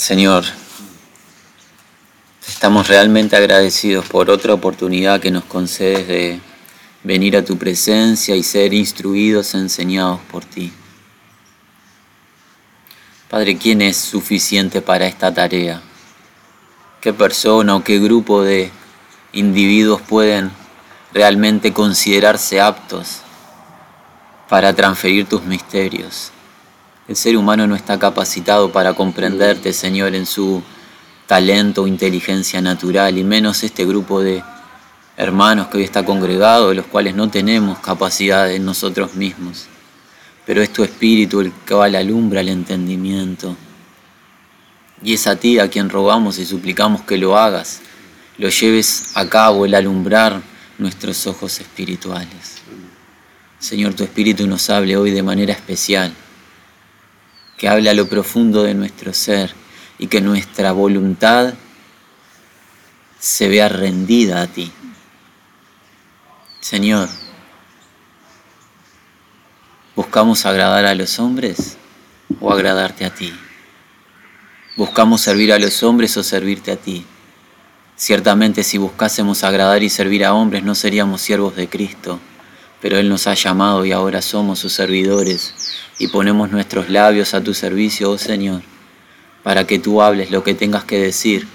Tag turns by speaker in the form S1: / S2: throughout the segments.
S1: Señor, estamos realmente agradecidos por otra oportunidad que nos concedes de venir a tu presencia y ser instruidos, enseñados por ti. Padre, ¿quién es suficiente para esta tarea? ¿Qué persona o qué grupo de individuos pueden realmente considerarse aptos para transferir tus misterios? El ser humano no está capacitado para comprenderte, Señor, en su talento o inteligencia natural, y menos este grupo de hermanos que hoy está congregado, los cuales no tenemos capacidad en nosotros mismos. Pero es tu espíritu el que alumbra el entendimiento. Y es a ti a quien rogamos y suplicamos que lo hagas, lo lleves a cabo el alumbrar nuestros ojos espirituales. Señor, tu espíritu nos hable hoy de manera especial, que hable a lo profundo de nuestro ser y que nuestra voluntad se vea rendida a ti. Señor, ¿buscamos agradar a los hombres o agradarte a ti? ¿Buscamos servir a los hombres o servirte a ti? Ciertamente si buscásemos agradar y servir a hombres no seríamos siervos de Cristo, pero Él nos ha llamado y ahora somos sus servidores y ponemos nuestros labios a tu servicio, oh Señor, para que tú hables lo que tengas que decir,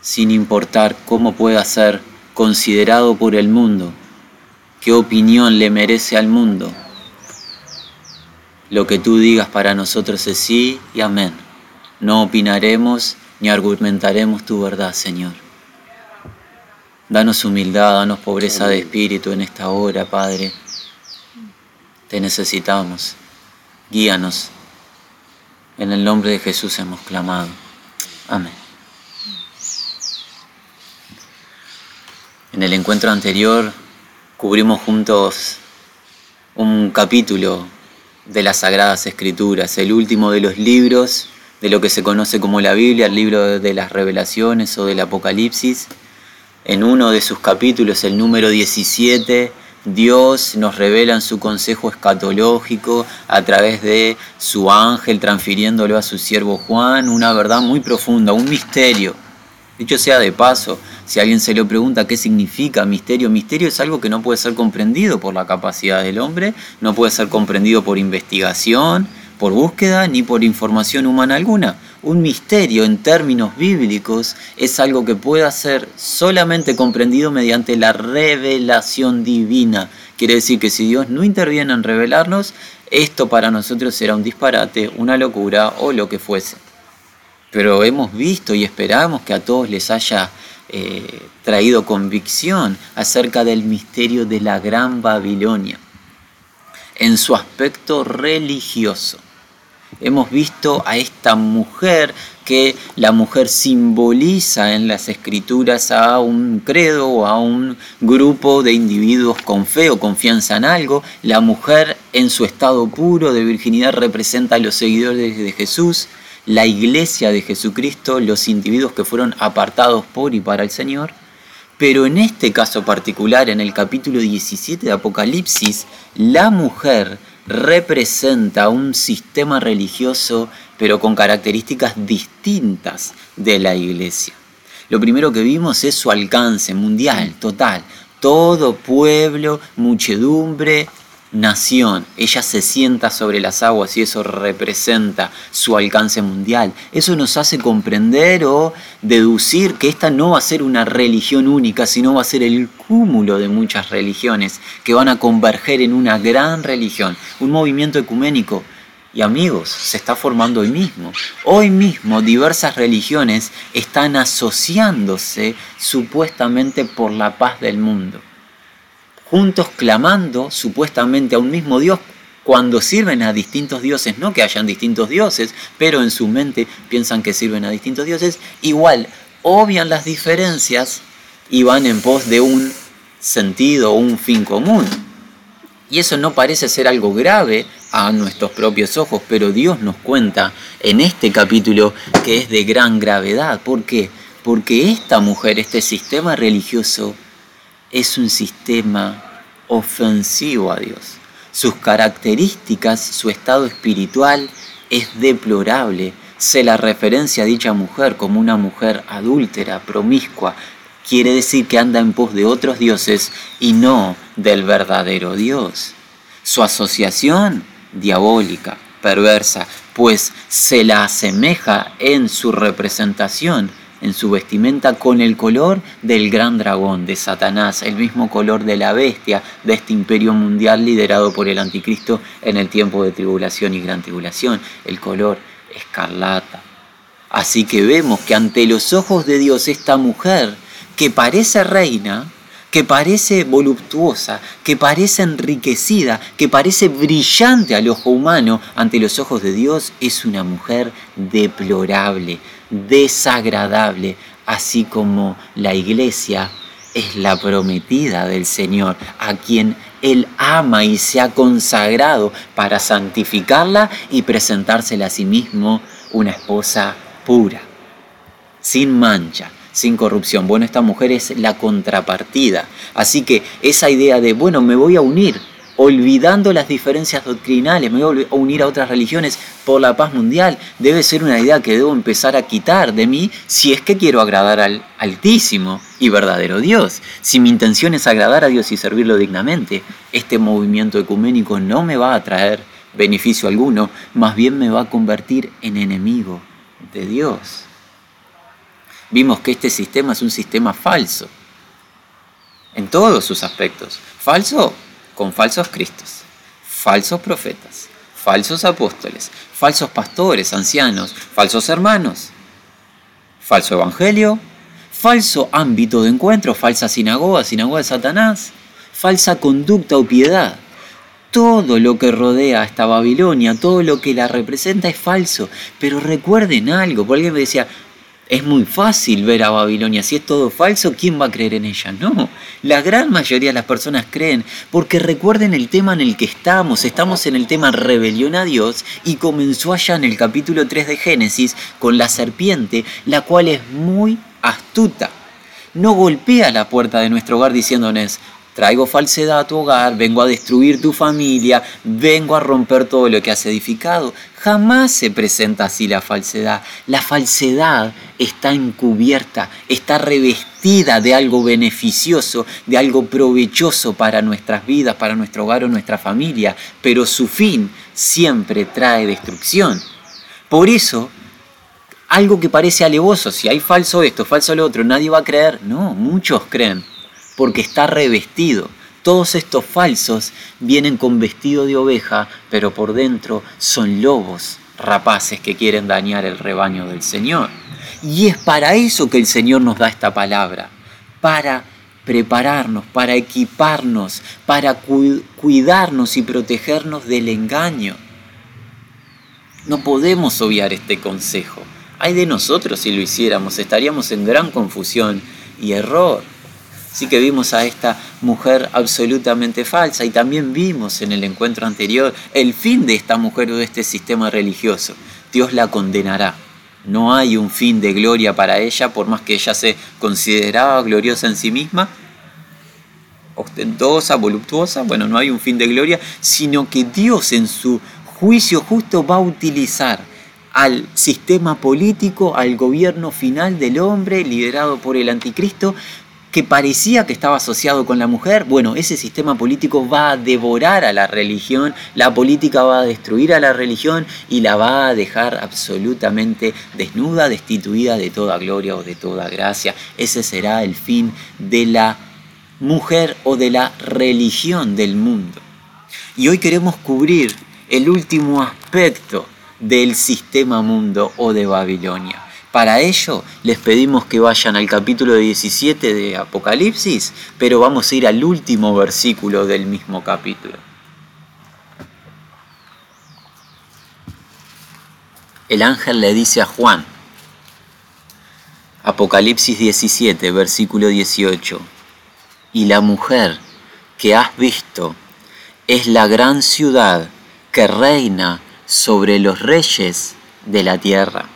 S1: sin importar cómo pueda ser considerado por el mundo qué opinión le merece al mundo. Lo que tú digas para nosotros es sí y amén. No opinaremos ni argumentaremos tu verdad, Señor. Danos humildad, danos pobreza de espíritu en esta hora, Padre. Te necesitamos. Guíanos. En el nombre de Jesús hemos clamado. Amén. En el encuentro anterior cubrimos juntos un capítulo de las Sagradas Escrituras, el último de los libros de lo que se conoce como la Biblia, el libro de las revelaciones o del Apocalipsis. En uno de sus capítulos, el número 17, Dios nos revela en su consejo escatológico a través de su ángel transfiriéndolo a su siervo Juan una verdad muy profunda, un misterio Dicho sea de paso, si alguien se lo pregunta qué significa misterio, misterio es algo que no puede ser comprendido por la capacidad del hombre, no puede ser comprendido por investigación, por búsqueda, ni por información humana alguna. Un misterio en términos bíblicos es algo que pueda ser solamente comprendido mediante la revelación divina. Quiere decir que si Dios no interviene en revelarnos, esto para nosotros será un disparate, una locura o lo que fuese pero hemos visto y esperamos que a todos les haya eh, traído convicción acerca del misterio de la Gran Babilonia en su aspecto religioso. Hemos visto a esta mujer que la mujer simboliza en las escrituras a un credo o a un grupo de individuos con fe o confianza en algo. La mujer en su estado puro de virginidad representa a los seguidores de Jesús la iglesia de Jesucristo, los individuos que fueron apartados por y para el Señor, pero en este caso particular, en el capítulo 17 de Apocalipsis, la mujer representa un sistema religioso, pero con características distintas de la iglesia. Lo primero que vimos es su alcance mundial, total. Todo pueblo, muchedumbre, nación, ella se sienta sobre las aguas y eso representa su alcance mundial. Eso nos hace comprender o deducir que esta no va a ser una religión única, sino va a ser el cúmulo de muchas religiones que van a converger en una gran religión, un movimiento ecuménico. Y amigos, se está formando hoy mismo. Hoy mismo diversas religiones están asociándose supuestamente por la paz del mundo juntos clamando supuestamente a un mismo Dios cuando sirven a distintos dioses, no que hayan distintos dioses, pero en su mente piensan que sirven a distintos dioses, igual obvian las diferencias y van en pos de un sentido o un fin común. Y eso no parece ser algo grave a nuestros propios ojos, pero Dios nos cuenta en este capítulo que es de gran gravedad. ¿Por qué? Porque esta mujer, este sistema religioso, es un sistema ofensivo a Dios. Sus características, su estado espiritual es deplorable. se la referencia a dicha mujer como una mujer adúltera, promiscua, quiere decir que anda en pos de otros dioses y no del verdadero Dios. Su asociación diabólica, perversa, pues se la asemeja en su representación, en su vestimenta, con el color del gran dragón, de Satanás, el mismo color de la bestia de este imperio mundial liderado por el anticristo en el tiempo de tribulación y gran tribulación, el color escarlata. Así que vemos que ante los ojos de Dios esta mujer, que parece reina, que parece voluptuosa, que parece enriquecida, que parece brillante al ojo humano, ante los ojos de Dios es una mujer deplorable, desagradable, así como la iglesia es la prometida del Señor, a quien Él ama y se ha consagrado para santificarla y presentársela a sí mismo una esposa pura, sin mancha, sin corrupción. Bueno, esta mujer es la contrapartida. Así que esa idea de, bueno, me voy a unir, olvidando las diferencias doctrinales, me voy a unir a otras religiones por la paz mundial, debe ser una idea que debo empezar a quitar de mí si es que quiero agradar al Altísimo y verdadero Dios. Si mi intención es agradar a Dios y servirlo dignamente, este movimiento ecuménico no me va a traer beneficio alguno, más bien me va a convertir en enemigo de Dios vimos que este sistema es un sistema falso, en todos sus aspectos. Falso con falsos cristos, falsos profetas, falsos apóstoles, falsos pastores, ancianos, falsos hermanos, falso evangelio, falso ámbito de encuentro, falsa sinagoga, sinagoga de Satanás, falsa conducta o piedad. Todo lo que rodea a esta Babilonia, todo lo que la representa es falso. Pero recuerden algo, porque alguien me decía, es muy fácil ver a Babilonia. Si es todo falso, ¿quién va a creer en ella? No, la gran mayoría de las personas creen porque recuerden el tema en el que estamos. Estamos en el tema rebelión a Dios y comenzó allá en el capítulo 3 de Génesis con la serpiente, la cual es muy astuta. No golpea la puerta de nuestro hogar diciéndonos, traigo falsedad a tu hogar, vengo a destruir tu familia, vengo a romper todo lo que has edificado. Jamás se presenta así la falsedad. La falsedad está encubierta, está revestida de algo beneficioso, de algo provechoso para nuestras vidas, para nuestro hogar o nuestra familia, pero su fin siempre trae destrucción. Por eso, algo que parece alevoso, si hay falso esto, falso lo otro, nadie va a creer. No, muchos creen porque está revestido. Todos estos falsos vienen con vestido de oveja, pero por dentro son lobos rapaces que quieren dañar el rebaño del Señor. Y es para eso que el Señor nos da esta palabra, para prepararnos, para equiparnos, para cuidarnos y protegernos del engaño. No podemos obviar este consejo. Hay de nosotros si lo hiciéramos, estaríamos en gran confusión y error. Así que vimos a esta mujer absolutamente falsa y también vimos en el encuentro anterior el fin de esta mujer o de este sistema religioso. Dios la condenará. No hay un fin de gloria para ella, por más que ella se consideraba gloriosa en sí misma, ostentosa, voluptuosa, bueno, no hay un fin de gloria, sino que Dios en su juicio justo va a utilizar al sistema político, al gobierno final del hombre liderado por el anticristo, que parecía que estaba asociado con la mujer, bueno, ese sistema político va a devorar a la religión, la política va a destruir a la religión y la va a dejar absolutamente desnuda, destituida de toda gloria o de toda gracia. Ese será el fin de la mujer o de la religión del mundo. Y hoy queremos cubrir el último aspecto del sistema mundo o de Babilonia para ello les pedimos que vayan al capítulo 17 de Apocalipsis, pero vamos a ir al último versículo del mismo capítulo. El ángel le dice a Juan, Apocalipsis 17, versículo 18, y la mujer que has visto es la gran ciudad que reina sobre los reyes de la tierra.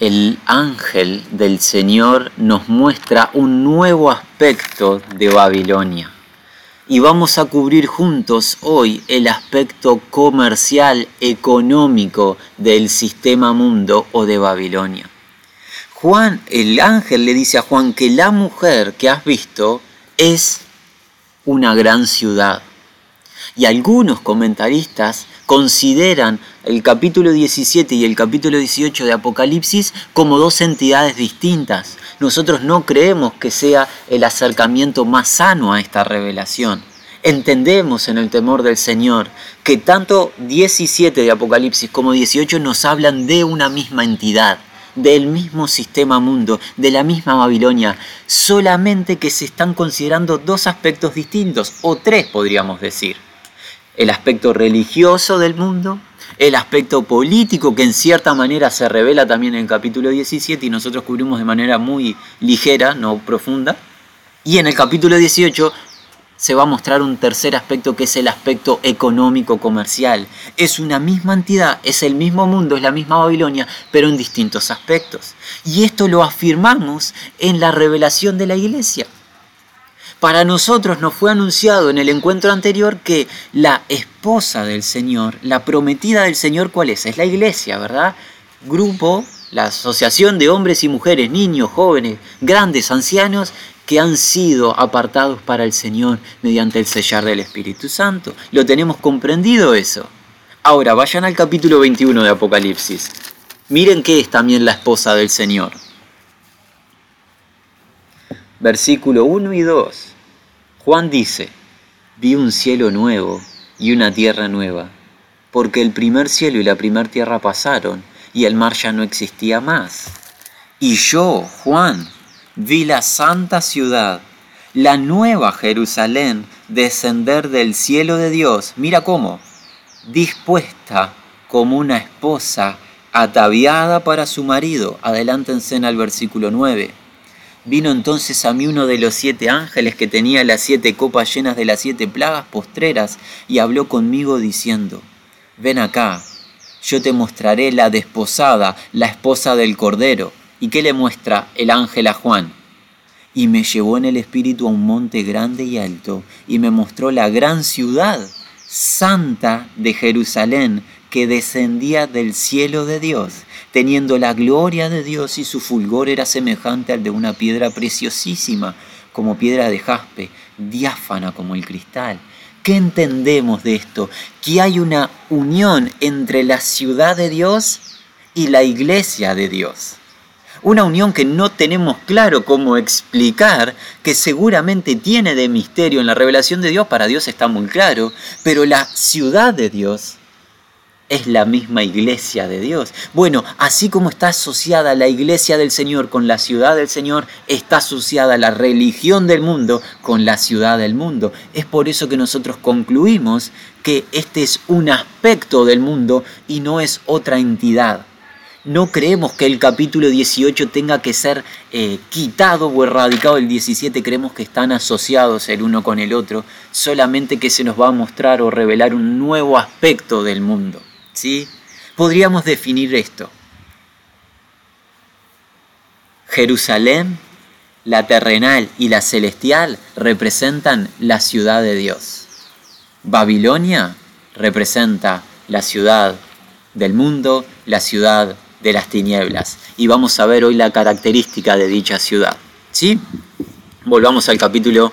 S1: El ángel del Señor nos muestra un nuevo aspecto de Babilonia. y vamos a cubrir juntos hoy el aspecto comercial, económico del sistema mundo o de Babilonia. Juan, el ángel le dice a Juan que la mujer que has visto es una gran ciudad. Y algunos comentaristas consideran el capítulo 17 y el capítulo 18 de Apocalipsis como dos entidades distintas. Nosotros no creemos que sea el acercamiento más sano a esta revelación. Entendemos en el temor del Señor que tanto 17 de Apocalipsis como 18 nos hablan de una misma entidad del mismo sistema mundo, de la misma Babilonia, solamente que se están considerando dos aspectos distintos, o tres podríamos decir. El aspecto religioso del mundo, el aspecto político que en cierta manera se revela también en el capítulo 17 y nosotros cubrimos de manera muy ligera, no profunda, y en el capítulo 18 se va a mostrar un tercer aspecto que es el aspecto económico comercial. Es una misma entidad, es el mismo mundo, es la misma Babilonia, pero en distintos aspectos. Y esto lo afirmamos en la revelación de la iglesia. Para nosotros nos fue anunciado en el encuentro anterior que la esposa del Señor, la prometida del Señor, ¿cuál es? Es la iglesia, ¿verdad? Grupo, la asociación de hombres y mujeres, niños, jóvenes, grandes, ancianos, que han sido apartados para el Señor mediante el sellar del Espíritu Santo. ¿Lo tenemos comprendido eso? Ahora, vayan al capítulo 21 de Apocalipsis. Miren qué es también la esposa del Señor. Versículo 1 y 2. Juan dice, vi un cielo nuevo y una tierra nueva, porque el primer cielo y la primera tierra pasaron y el mar ya no existía más. Y yo, Juan, vi la santa ciudad, la nueva Jerusalén, descender del cielo de Dios. Mira cómo, dispuesta como una esposa ataviada para su marido. Adelántense en versículo 9. Vino entonces a mí uno de los siete ángeles que tenía las siete copas llenas de las siete plagas postreras y habló conmigo diciendo, ven acá, yo te mostraré la desposada, la esposa del Cordero. ¿Y qué le muestra el ángel a Juan? Y me llevó en el espíritu a un monte grande y alto, y me mostró la gran ciudad santa de Jerusalén, que descendía del cielo de Dios, teniendo la gloria de Dios y su fulgor era semejante al de una piedra preciosísima, como piedra de jaspe, diáfana como el cristal. ¿Qué entendemos de esto? Que hay una unión entre la ciudad de Dios y la iglesia de Dios. Una unión que no tenemos claro cómo explicar, que seguramente tiene de misterio en la revelación de Dios, para Dios está muy claro, pero la ciudad de Dios es la misma iglesia de Dios. Bueno, así como está asociada la iglesia del Señor con la ciudad del Señor, está asociada la religión del mundo con la ciudad del mundo. Es por eso que nosotros concluimos que este es un aspecto del mundo y no es otra entidad. No creemos que el capítulo 18 tenga que ser eh, quitado o erradicado del 17, creemos que están asociados el uno con el otro, solamente que se nos va a mostrar o revelar un nuevo aspecto del mundo. ¿Sí? Podríamos definir esto. Jerusalén, la terrenal y la celestial representan la ciudad de Dios. Babilonia representa la ciudad del mundo, la ciudad de las tinieblas. Y vamos a ver hoy la característica de dicha ciudad. ¿Sí? Volvamos al capítulo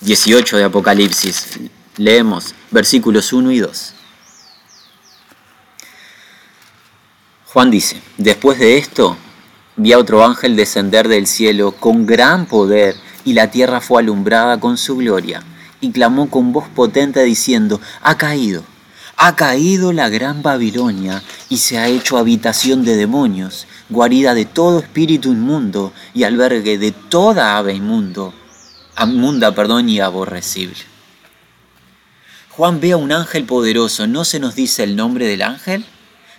S1: 18 de Apocalipsis. Leemos versículos 1 y 2. Juan dice, después de esto, vi a otro ángel descender del cielo con gran poder y la tierra fue alumbrada con su gloria. Y clamó con voz potente diciendo, ha caído ha caído la gran Babilonia y se ha hecho habitación de demonios, guarida de todo espíritu inmundo y albergue de toda ave inmundo, inmunda perdón, y aborrecible. Juan ve a un ángel poderoso, no se nos dice el nombre del ángel,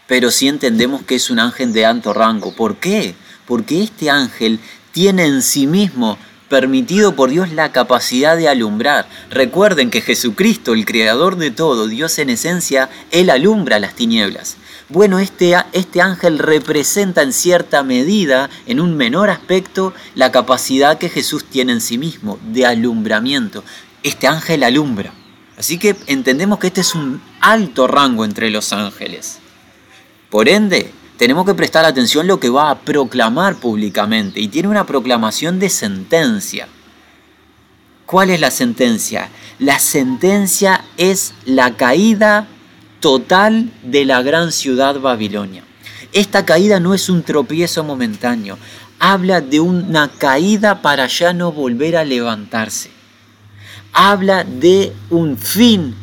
S1: pero sí entendemos que es un ángel de alto rango. ¿Por qué? Porque este ángel tiene en sí mismo permitido por Dios la capacidad de alumbrar. Recuerden que Jesucristo, el creador de todo, Dios en esencia, Él alumbra las tinieblas. Bueno, este, este ángel representa en cierta medida, en un menor aspecto, la capacidad que Jesús tiene en sí mismo de alumbramiento. este ángel alumbra. Así que entendemos que este es un alto rango entre los ángeles. Por ende, tenemos que prestar atención a lo que va a proclamar públicamente y tiene una proclamación de sentencia. ¿Cuál es la sentencia? La sentencia es la caída total de la gran ciudad Babilonia. Esta caída no es un tropiezo momentáneo, habla de una caída para ya no volver a levantarse. Habla de un fin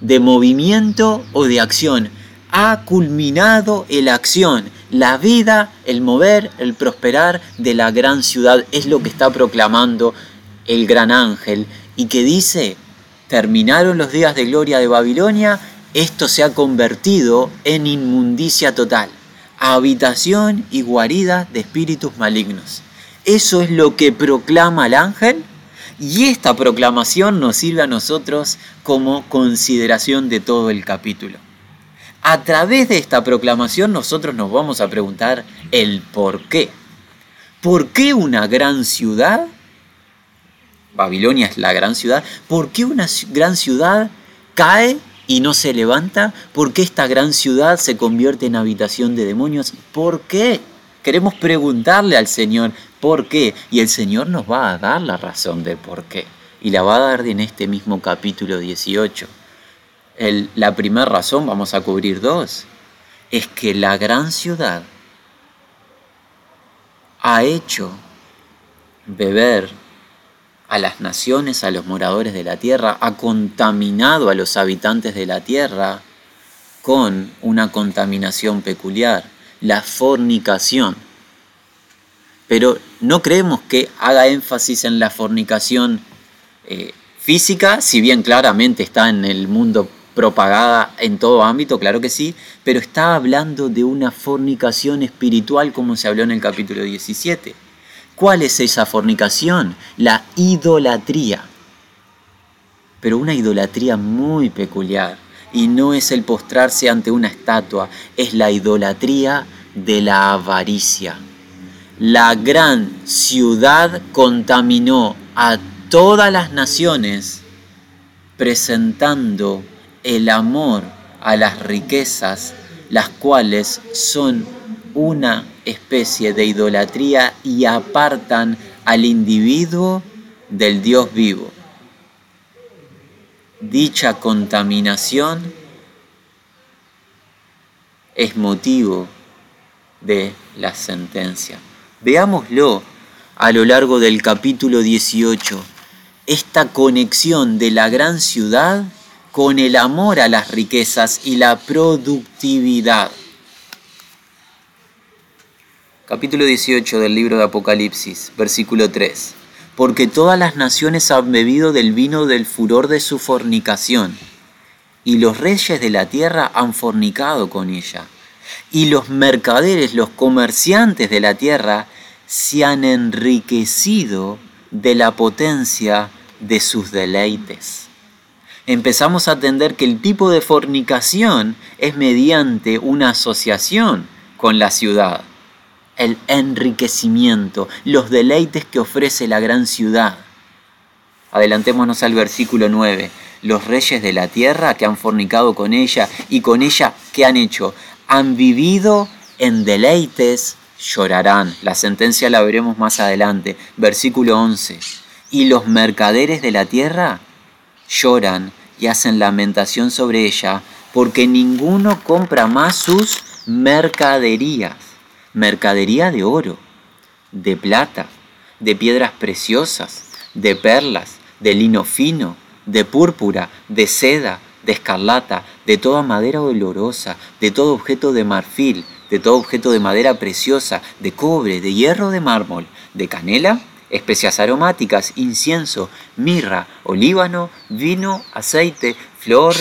S1: de movimiento o de acción. Ha culminado la acción, la vida, el mover, el prosperar de la gran ciudad. Es lo que está proclamando el gran ángel y que dice, terminaron los días de gloria de Babilonia, esto se ha convertido en inmundicia total, habitación y guarida de espíritus malignos. Eso es lo que proclama el ángel y esta proclamación nos sirve a nosotros como consideración de todo el capítulo. A través de esta proclamación nosotros nos vamos a preguntar el por qué. ¿Por qué una gran ciudad Babilonia es la gran ciudad, ¿por qué una gran ciudad cae y no se levanta? ¿Por qué esta gran ciudad se convierte en habitación de demonios? ¿Por qué? Queremos preguntarle al Señor por qué y el Señor nos va a dar la razón de por qué y la va a dar en este mismo capítulo 18. La primera razón, vamos a cubrir dos, es que la gran ciudad ha hecho beber a las naciones, a los moradores de la tierra, ha contaminado a los habitantes de la tierra con una contaminación peculiar, la fornicación. Pero no creemos que haga énfasis en la fornicación eh, física, si bien claramente está en el mundo propagada en todo ámbito, claro que sí, pero está hablando de una fornicación espiritual como se habló en el capítulo 17 ¿Cuál es esa fornicación? La idolatría. Pero una idolatría muy peculiar. Y no es el postrarse ante una estatua, es la idolatría de la avaricia. La gran ciudad contaminó a todas las naciones presentando el amor a las riquezas, las cuales son una especie de idolatría y apartan al individuo del Dios vivo. Dicha contaminación es motivo de la sentencia. Veámoslo a lo largo del capítulo 18, esta conexión de la gran ciudad con el amor a las riquezas y la productividad. Capítulo 18 del libro de Apocalipsis, versículo 3. Porque todas las naciones han bebido del vino del furor de su fornicación, y los reyes de la tierra han fornicado con ella, y los mercaderes, los comerciantes de la tierra, se han enriquecido de la potencia de sus deleites. Empezamos a entender que el tipo de fornicación es mediante una asociación con la ciudad el enriquecimiento, los deleites que ofrece la gran ciudad. Adelantémonos al versículo 9. Los reyes de la tierra que han fornicado con ella y con ella que han hecho, han vivido en deleites, llorarán. La sentencia la veremos más adelante. Versículo 11. Y los mercaderes de la tierra lloran y hacen lamentación sobre ella, porque ninguno compra más sus mercaderías. Mercadería de oro, de plata, de piedras preciosas, de perlas, de lino fino, de púrpura, de seda, de escarlata, de toda madera olorosa, de todo objeto de marfil, de todo objeto de madera preciosa, de cobre, de hierro, de mármol, de canela, especias aromáticas, incienso, mirra, olíbano, vino, aceite, flor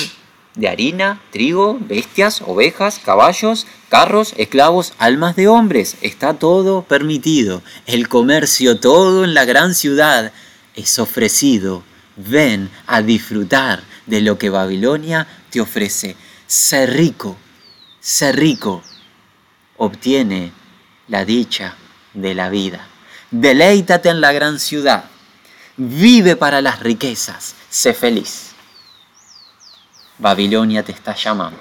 S1: de harina, trigo, bestias, ovejas, caballos, carros, esclavos, almas de hombres. Está todo permitido. El comercio, todo en la gran ciudad, es ofrecido. Ven a disfrutar de lo que Babilonia te ofrece. Ser rico, ser rico, obtiene la dicha de la vida. Deleítate en la gran ciudad. vive para las riquezas, sé feliz. Babilonia te está llamando.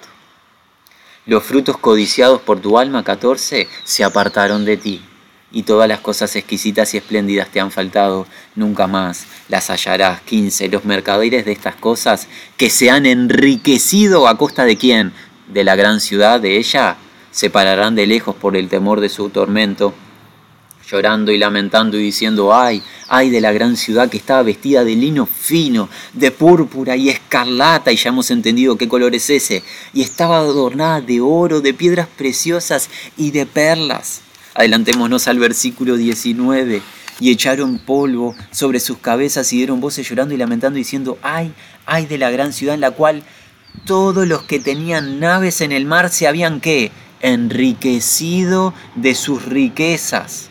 S1: Los frutos codiciados por tu alma, 14, se apartaron de ti, y todas las cosas exquisitas y espléndidas te han faltado, nunca más las hallarás. 15. Los mercaderes de estas cosas que se han enriquecido a costa de quién? De la gran ciudad, de ella, se pararán de lejos por el temor de su tormento llorando y lamentando y diciendo, ay, ay de la gran ciudad que estaba vestida de lino fino, de púrpura y escarlata, y ya hemos entendido qué color es ese, y estaba adornada de oro, de piedras preciosas y de perlas. Adelantémonos al versículo 19. Y echaron polvo sobre sus cabezas y dieron voces llorando y lamentando diciendo, ay, ay de la gran ciudad en la cual todos los que tenían naves en el mar se habían qué? enriquecido de sus riquezas.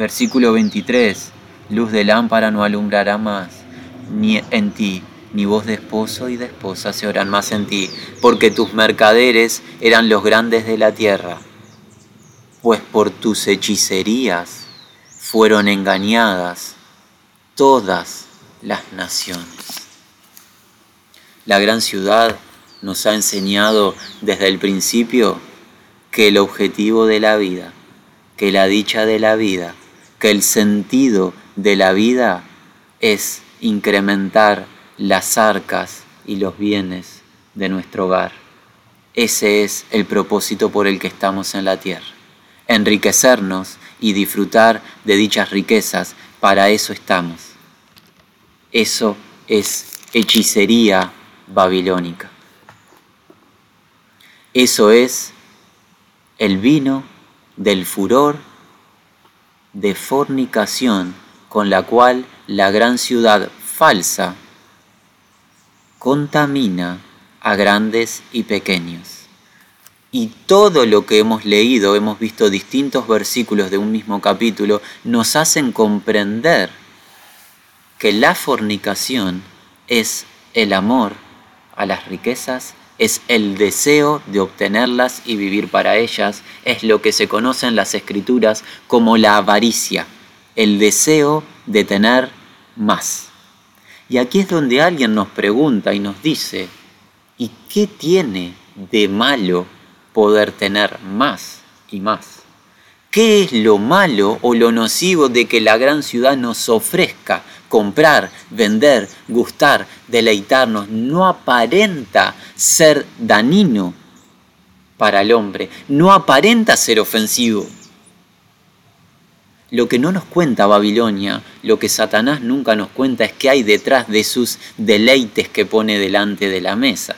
S1: Versículo 23. Luz de lámpara no alumbrará más ni en ti, ni voz de esposo y de esposa se oirán más en ti, porque tus mercaderes eran los grandes de la tierra, pues por tus hechicerías fueron engañadas todas las naciones. La gran ciudad nos ha enseñado desde el principio que el objetivo de la vida, que la dicha de la vida, que el sentido de la vida es incrementar las arcas y los bienes de nuestro hogar. Ese es el propósito por el que estamos en la tierra. Enriquecernos y disfrutar de dichas riquezas, para eso estamos. Eso es hechicería babilónica. Eso es el vino del furor de fornicación con la cual la gran ciudad falsa contamina a grandes y pequeños. Y todo lo que hemos leído, hemos visto distintos versículos de un mismo capítulo, nos hacen comprender que la fornicación es el amor a las riquezas es el deseo de obtenerlas y vivir para ellas, es lo que se conoce en las escrituras como la avaricia, el deseo de tener más. Y aquí es donde alguien nos pregunta y nos dice, ¿y qué tiene de malo poder tener más y más? ¿Qué es lo malo o lo nocivo de que la gran ciudad nos ofrezca comprar, vender, gustar, deleitarnos, no aparenta ser danino para el hombre, no aparenta ser ofensivo. Lo que no nos cuenta Babilonia, lo que Satanás nunca nos cuenta es que hay detrás de sus deleites que pone delante de la mesa.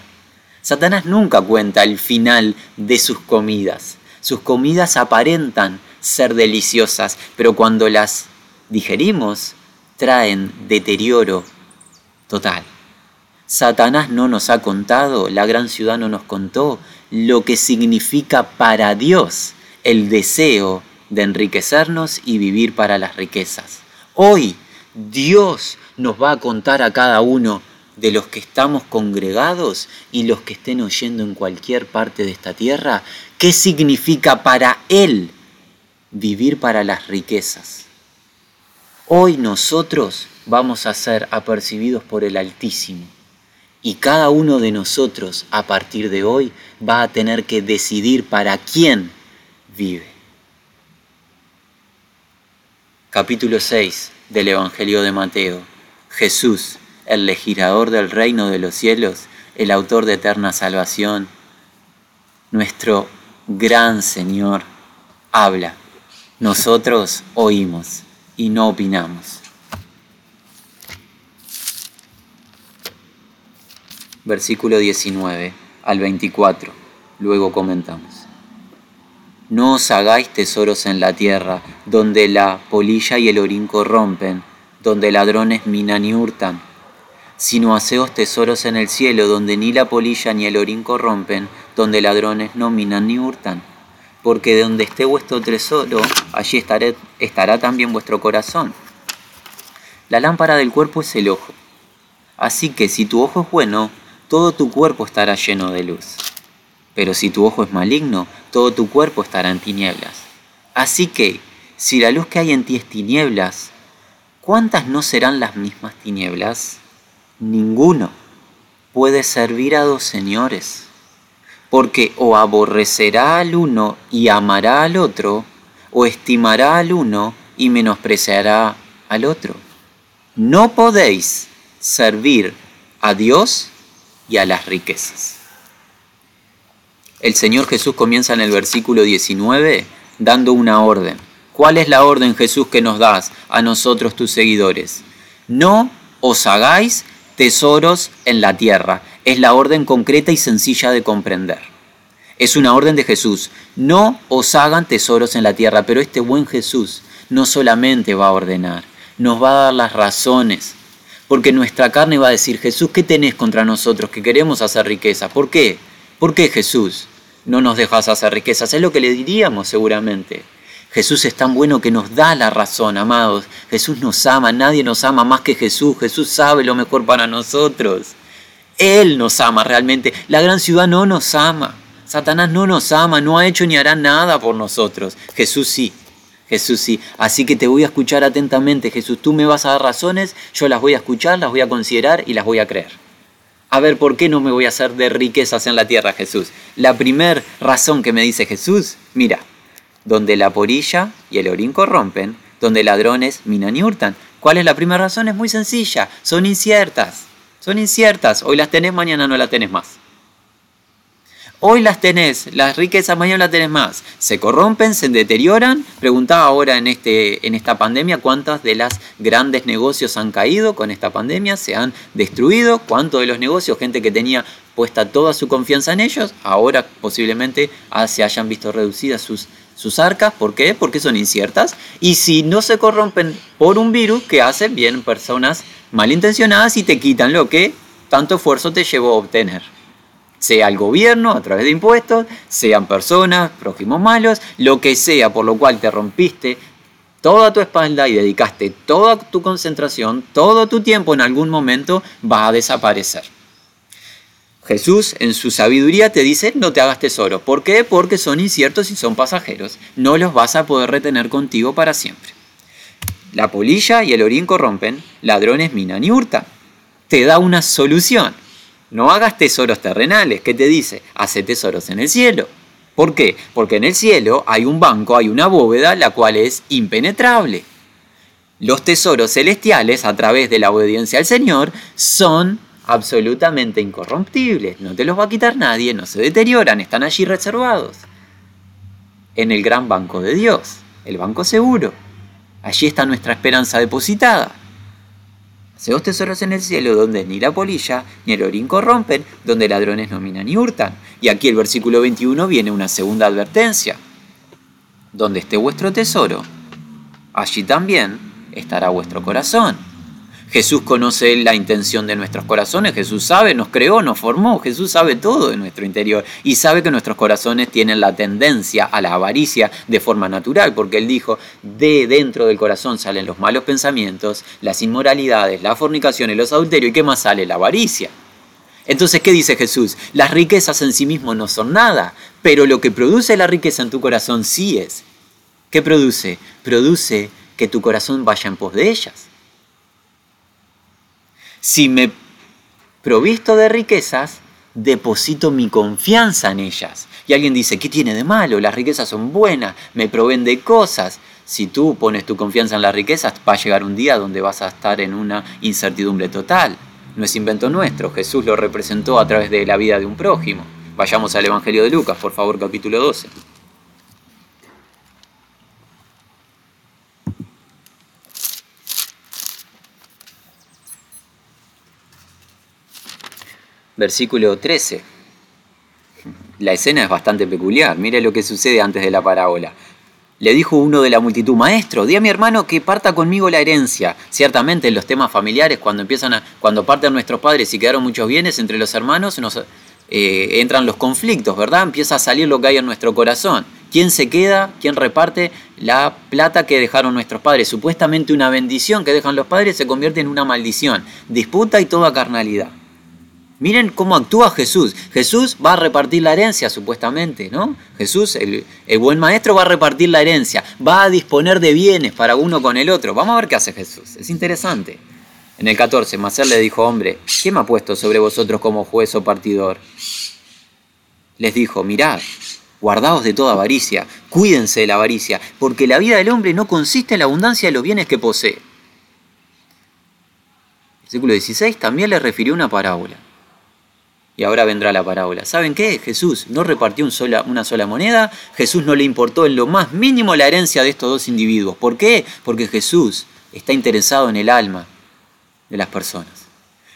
S1: Satanás nunca cuenta el final de sus comidas. Sus comidas aparentan ser deliciosas, pero cuando las digerimos, traen deterioro total. Satanás no nos ha contado, la gran ciudad no nos contó lo que significa para Dios el deseo de enriquecernos y vivir para las riquezas. Hoy Dios nos va a contar a cada uno de los que estamos congregados y los que estén oyendo en cualquier parte de esta tierra, qué significa para Él vivir para las riquezas. Hoy nosotros vamos a ser apercibidos por el Altísimo y cada uno de nosotros a partir de hoy va a tener que decidir para quién vive. Capítulo 6 del Evangelio de Mateo. Jesús, el legislador del reino de los cielos, el autor de eterna salvación, nuestro gran Señor, habla. Nosotros oímos y no opinamos. Versículo 19 al 24. Luego comentamos. No os hagáis tesoros en la tierra, donde la polilla y el orín corrompen, donde ladrones minan y hurtan, sino haceos tesoros en el cielo, donde ni la polilla ni el orín corrompen, donde ladrones no minan ni hurtan porque de donde esté vuestro tesoro, allí estará también vuestro corazón. La lámpara del cuerpo es el ojo. Así que si tu ojo es bueno, todo tu cuerpo estará lleno de luz. Pero si tu ojo es maligno, todo tu cuerpo estará en tinieblas. Así que, si la luz que hay en ti es tinieblas, ¿cuántas no serán las mismas tinieblas? Ninguno puede servir a dos señores, porque o aborrecerá al uno y amará al otro, o estimará al uno y menospreciará al otro. No podéis servir a Dios y a las riquezas. El Señor Jesús comienza en el versículo 19 dando una orden. ¿Cuál es la orden, Jesús, que nos das a nosotros, tus seguidores? No os hagáis tesoros en la tierra. Es la orden concreta y sencilla de comprender. Es una orden de Jesús. No os hagan tesoros en la tierra, pero este buen Jesús no solamente va a ordenar, nos va a dar las razones. Porque nuestra carne va a decir, Jesús, ¿qué tenés contra nosotros que queremos hacer riqueza? ¿Por qué? ¿Por qué Jesús? no nos dejas hacer riquezas. Es lo que le diríamos seguramente. Jesús es tan bueno que nos da la razón, amados. Jesús nos ama, nadie nos ama más que Jesús. Jesús sabe lo mejor para nosotros. Él nos ama realmente. La gran ciudad no nos ama. Satanás no nos ama, no ha hecho ni hará nada por nosotros. Jesús sí. Jesús sí. Así que te voy a escuchar atentamente, Jesús. Tú me vas a dar razones, yo las voy a escuchar, las voy a considerar y las voy a creer. A ver, ¿por qué no me voy a hacer de riquezas en la tierra, Jesús? La primera razón que me dice Jesús, mira, donde la porilla y el orín corrompen, donde ladrones minan y hurtan. ¿Cuál es la primera razón? Es muy sencilla, son inciertas. Son inciertas, hoy las tenés, mañana no las tenés más. Hoy las tenés, las riquezas mañana las tenés más. Se corrompen, se deterioran. Preguntaba ahora en, este, en esta pandemia cuántas de las grandes negocios han caído con esta pandemia, se han destruido. ¿Cuántos de los negocios, gente que tenía puesta toda su confianza en ellos, ahora posiblemente se hayan visto reducidas sus, sus arcas? ¿Por qué? Porque son inciertas. Y si no se corrompen por un virus, ¿qué hacen? Bien, personas malintencionadas y te quitan lo que tanto esfuerzo te llevó a obtener sea el gobierno a través de impuestos, sean personas, prójimos malos, lo que sea por lo cual te rompiste toda tu espalda y dedicaste toda tu concentración, todo tu tiempo en algún momento va a desaparecer. Jesús en su sabiduría te dice no te hagas tesoro. ¿Por qué? Porque son inciertos y son pasajeros. No los vas a poder retener contigo para siempre. La polilla y el orín corrompen, ladrones minan y hurtan. Te da una solución. No hagas tesoros terrenales. ¿Qué te dice? Hace tesoros en el cielo. ¿Por qué? Porque en el cielo hay un banco, hay una bóveda, la cual es impenetrable. Los tesoros celestiales, a través de la obediencia al Señor, son absolutamente incorruptibles. No te los va a quitar nadie, no se deterioran, están allí reservados. En el gran banco de Dios, el banco seguro. Allí está nuestra esperanza depositada. Hace tesoros en el cielo donde ni la polilla ni el orín corrompen, donde ladrones no minan ni hurtan. Y aquí el versículo 21 viene una segunda advertencia. Donde esté vuestro tesoro, allí también estará vuestro corazón. Jesús conoce la intención de nuestros corazones, Jesús sabe, nos creó, nos formó, Jesús sabe todo de nuestro interior y sabe que nuestros corazones tienen la tendencia a la avaricia de forma natural, porque Él dijo, de dentro del corazón salen los malos pensamientos, las inmoralidades, la fornicación y los adulterios, ¿y qué más sale? La avaricia. Entonces, ¿qué dice Jesús? Las riquezas en sí mismas no son nada, pero lo que produce la riqueza en tu corazón sí es. ¿Qué produce? Produce que tu corazón vaya en pos de ellas. Si me provisto de riquezas, deposito mi confianza en ellas. Y alguien dice, ¿qué tiene de malo? Las riquezas son buenas, me proveen de cosas. Si tú pones tu confianza en las riquezas, va a llegar un día donde vas a estar en una incertidumbre total. No es invento nuestro, Jesús lo representó a través de la vida de un prójimo. Vayamos al Evangelio de Lucas, por favor, capítulo 12. Versículo 13. La escena es bastante peculiar, mire lo que sucede antes de la parábola. Le dijo uno de la multitud, maestro, di a mi hermano que parta conmigo la herencia. Ciertamente en los temas familiares, cuando empiezan a, cuando parten nuestros padres y quedaron muchos bienes entre los hermanos, nos, eh, entran los conflictos, ¿verdad? Empieza a salir lo que hay en nuestro corazón. ¿Quién se queda? ¿Quién reparte la plata que dejaron nuestros padres? Supuestamente una bendición que dejan los padres se convierte en una maldición. Disputa y toda carnalidad. Miren cómo actúa Jesús. Jesús va a repartir la herencia, supuestamente, ¿no? Jesús, el, el, buen maestro, va a repartir la herencia, va a disponer de bienes para uno con el otro. Vamos a ver qué hace Jesús. Es interesante. En el 14, Macer le dijo, hombre, ¿quién me ha puesto sobre vosotros como juez o partidor? Les dijo, mirad, guardaos de toda avaricia, cuídense de la avaricia, porque la vida del hombre no consiste en la abundancia de los bienes que posee. Versículo 16 también le refirió una parábola. Y ahora vendrá la parábola. ¿Saben qué? Jesús no repartió una sola moneda, Jesús no le importó en lo más mínimo la herencia de estos dos individuos. ¿Por qué? Porque Jesús está interesado en el alma de las personas.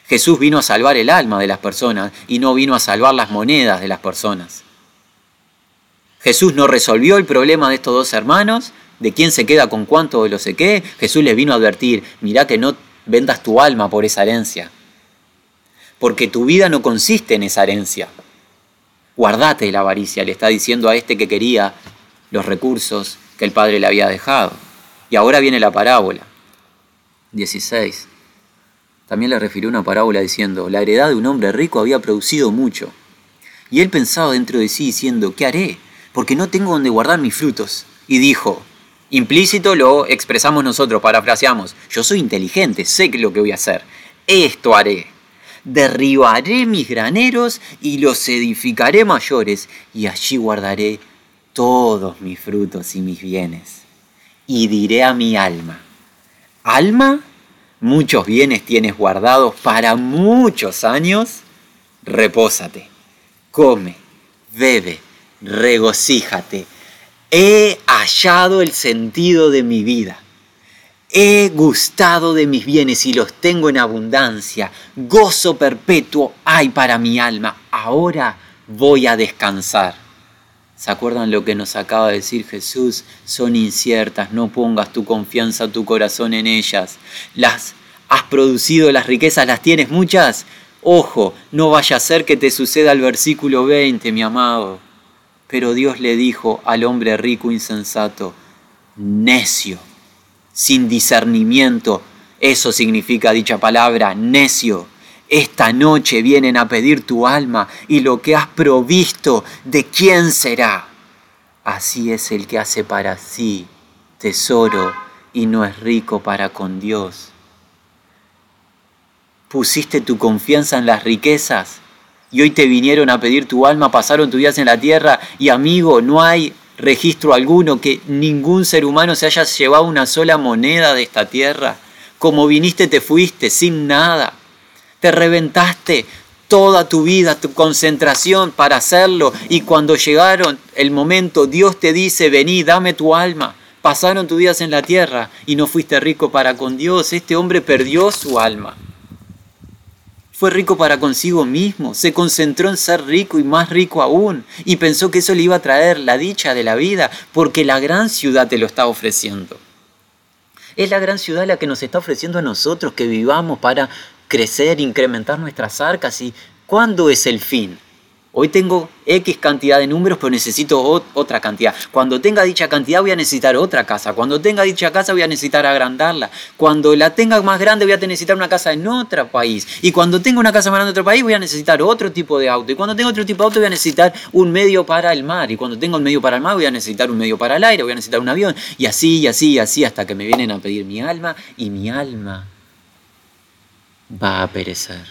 S1: Jesús vino a salvar el alma de las personas y no vino a salvar las monedas de las personas. Jesús no resolvió el problema de estos dos hermanos, de quién se queda con cuánto de lo sé qué. Jesús les vino a advertir, mirá que no vendas tu alma por esa herencia, porque tu vida no consiste en esa herencia. Guardate la avaricia, le está diciendo a este que quería los recursos que el Padre le había dejado. Y ahora viene la parábola. 16. También le refirió una parábola diciendo, la heredad de un hombre rico había producido mucho. Y él pensaba dentro de sí diciendo, ¿qué haré? Porque no tengo donde guardar mis frutos. Y dijo, implícito lo expresamos nosotros, parafraseamos, yo soy inteligente, sé lo que voy a hacer. Esto haré. Derribaré mis graneros y los edificaré mayores, y allí guardaré todos mis frutos y mis bienes. Y diré a mi alma, alma, muchos bienes tienes guardados para muchos años, repósate, come, bebe, regocíjate. He hallado el sentido de mi vida. He gustado de mis bienes y los tengo en abundancia. Gozo perpetuo hay para mi alma. Ahora voy a descansar. ¿Se acuerdan lo que nos acaba de decir Jesús? Son inciertas, no pongas tu confianza, tu corazón en ellas. Las has producido, las riquezas las tienes muchas. Ojo, no vaya a ser que te suceda el versículo 20, mi amado. Pero Dios le dijo al hombre rico insensato, necio, sin discernimiento. Eso significa dicha palabra, necio. Esta noche vienen a pedir tu alma y lo que has provisto, ¿de quién será? Así es el que hace para sí tesoro y no es rico para con Dios. Pusiste tu confianza en las riquezas y hoy te vinieron a pedir tu alma, pasaron tus días en la tierra y amigo, no hay registro alguno que ningún ser humano se haya llevado una sola moneda de esta tierra. Como viniste te fuiste sin nada te reventaste toda tu vida, tu concentración para hacerlo y cuando llegaron el momento, Dios te dice, vení, dame tu alma. Pasaron tus días en la tierra y no fuiste rico para con Dios. Este hombre perdió su alma. Fue rico para consigo mismo, se concentró en ser rico y más rico aún, y pensó que eso le iba a traer la dicha de la vida, porque la gran ciudad te lo está ofreciendo. Es la gran ciudad la que nos está ofreciendo a nosotros que vivamos para crecer, incrementar nuestras arcas y cuándo es el fin. Hoy tengo X cantidad de números, pero necesito otra cantidad. Cuando tenga dicha cantidad voy a necesitar otra casa. Cuando tenga dicha casa voy a necesitar agrandarla. Cuando la tenga más grande voy a necesitar una casa en otro país. Y cuando tenga una casa más grande en otro país voy a necesitar otro tipo de auto. Y cuando tenga otro tipo de auto voy a necesitar un medio para el mar. Y cuando tenga un medio para el mar voy a necesitar un medio para el aire, voy a necesitar un avión. Y así, y así, y así, hasta que me vienen a pedir mi alma. Y mi alma va a perecer.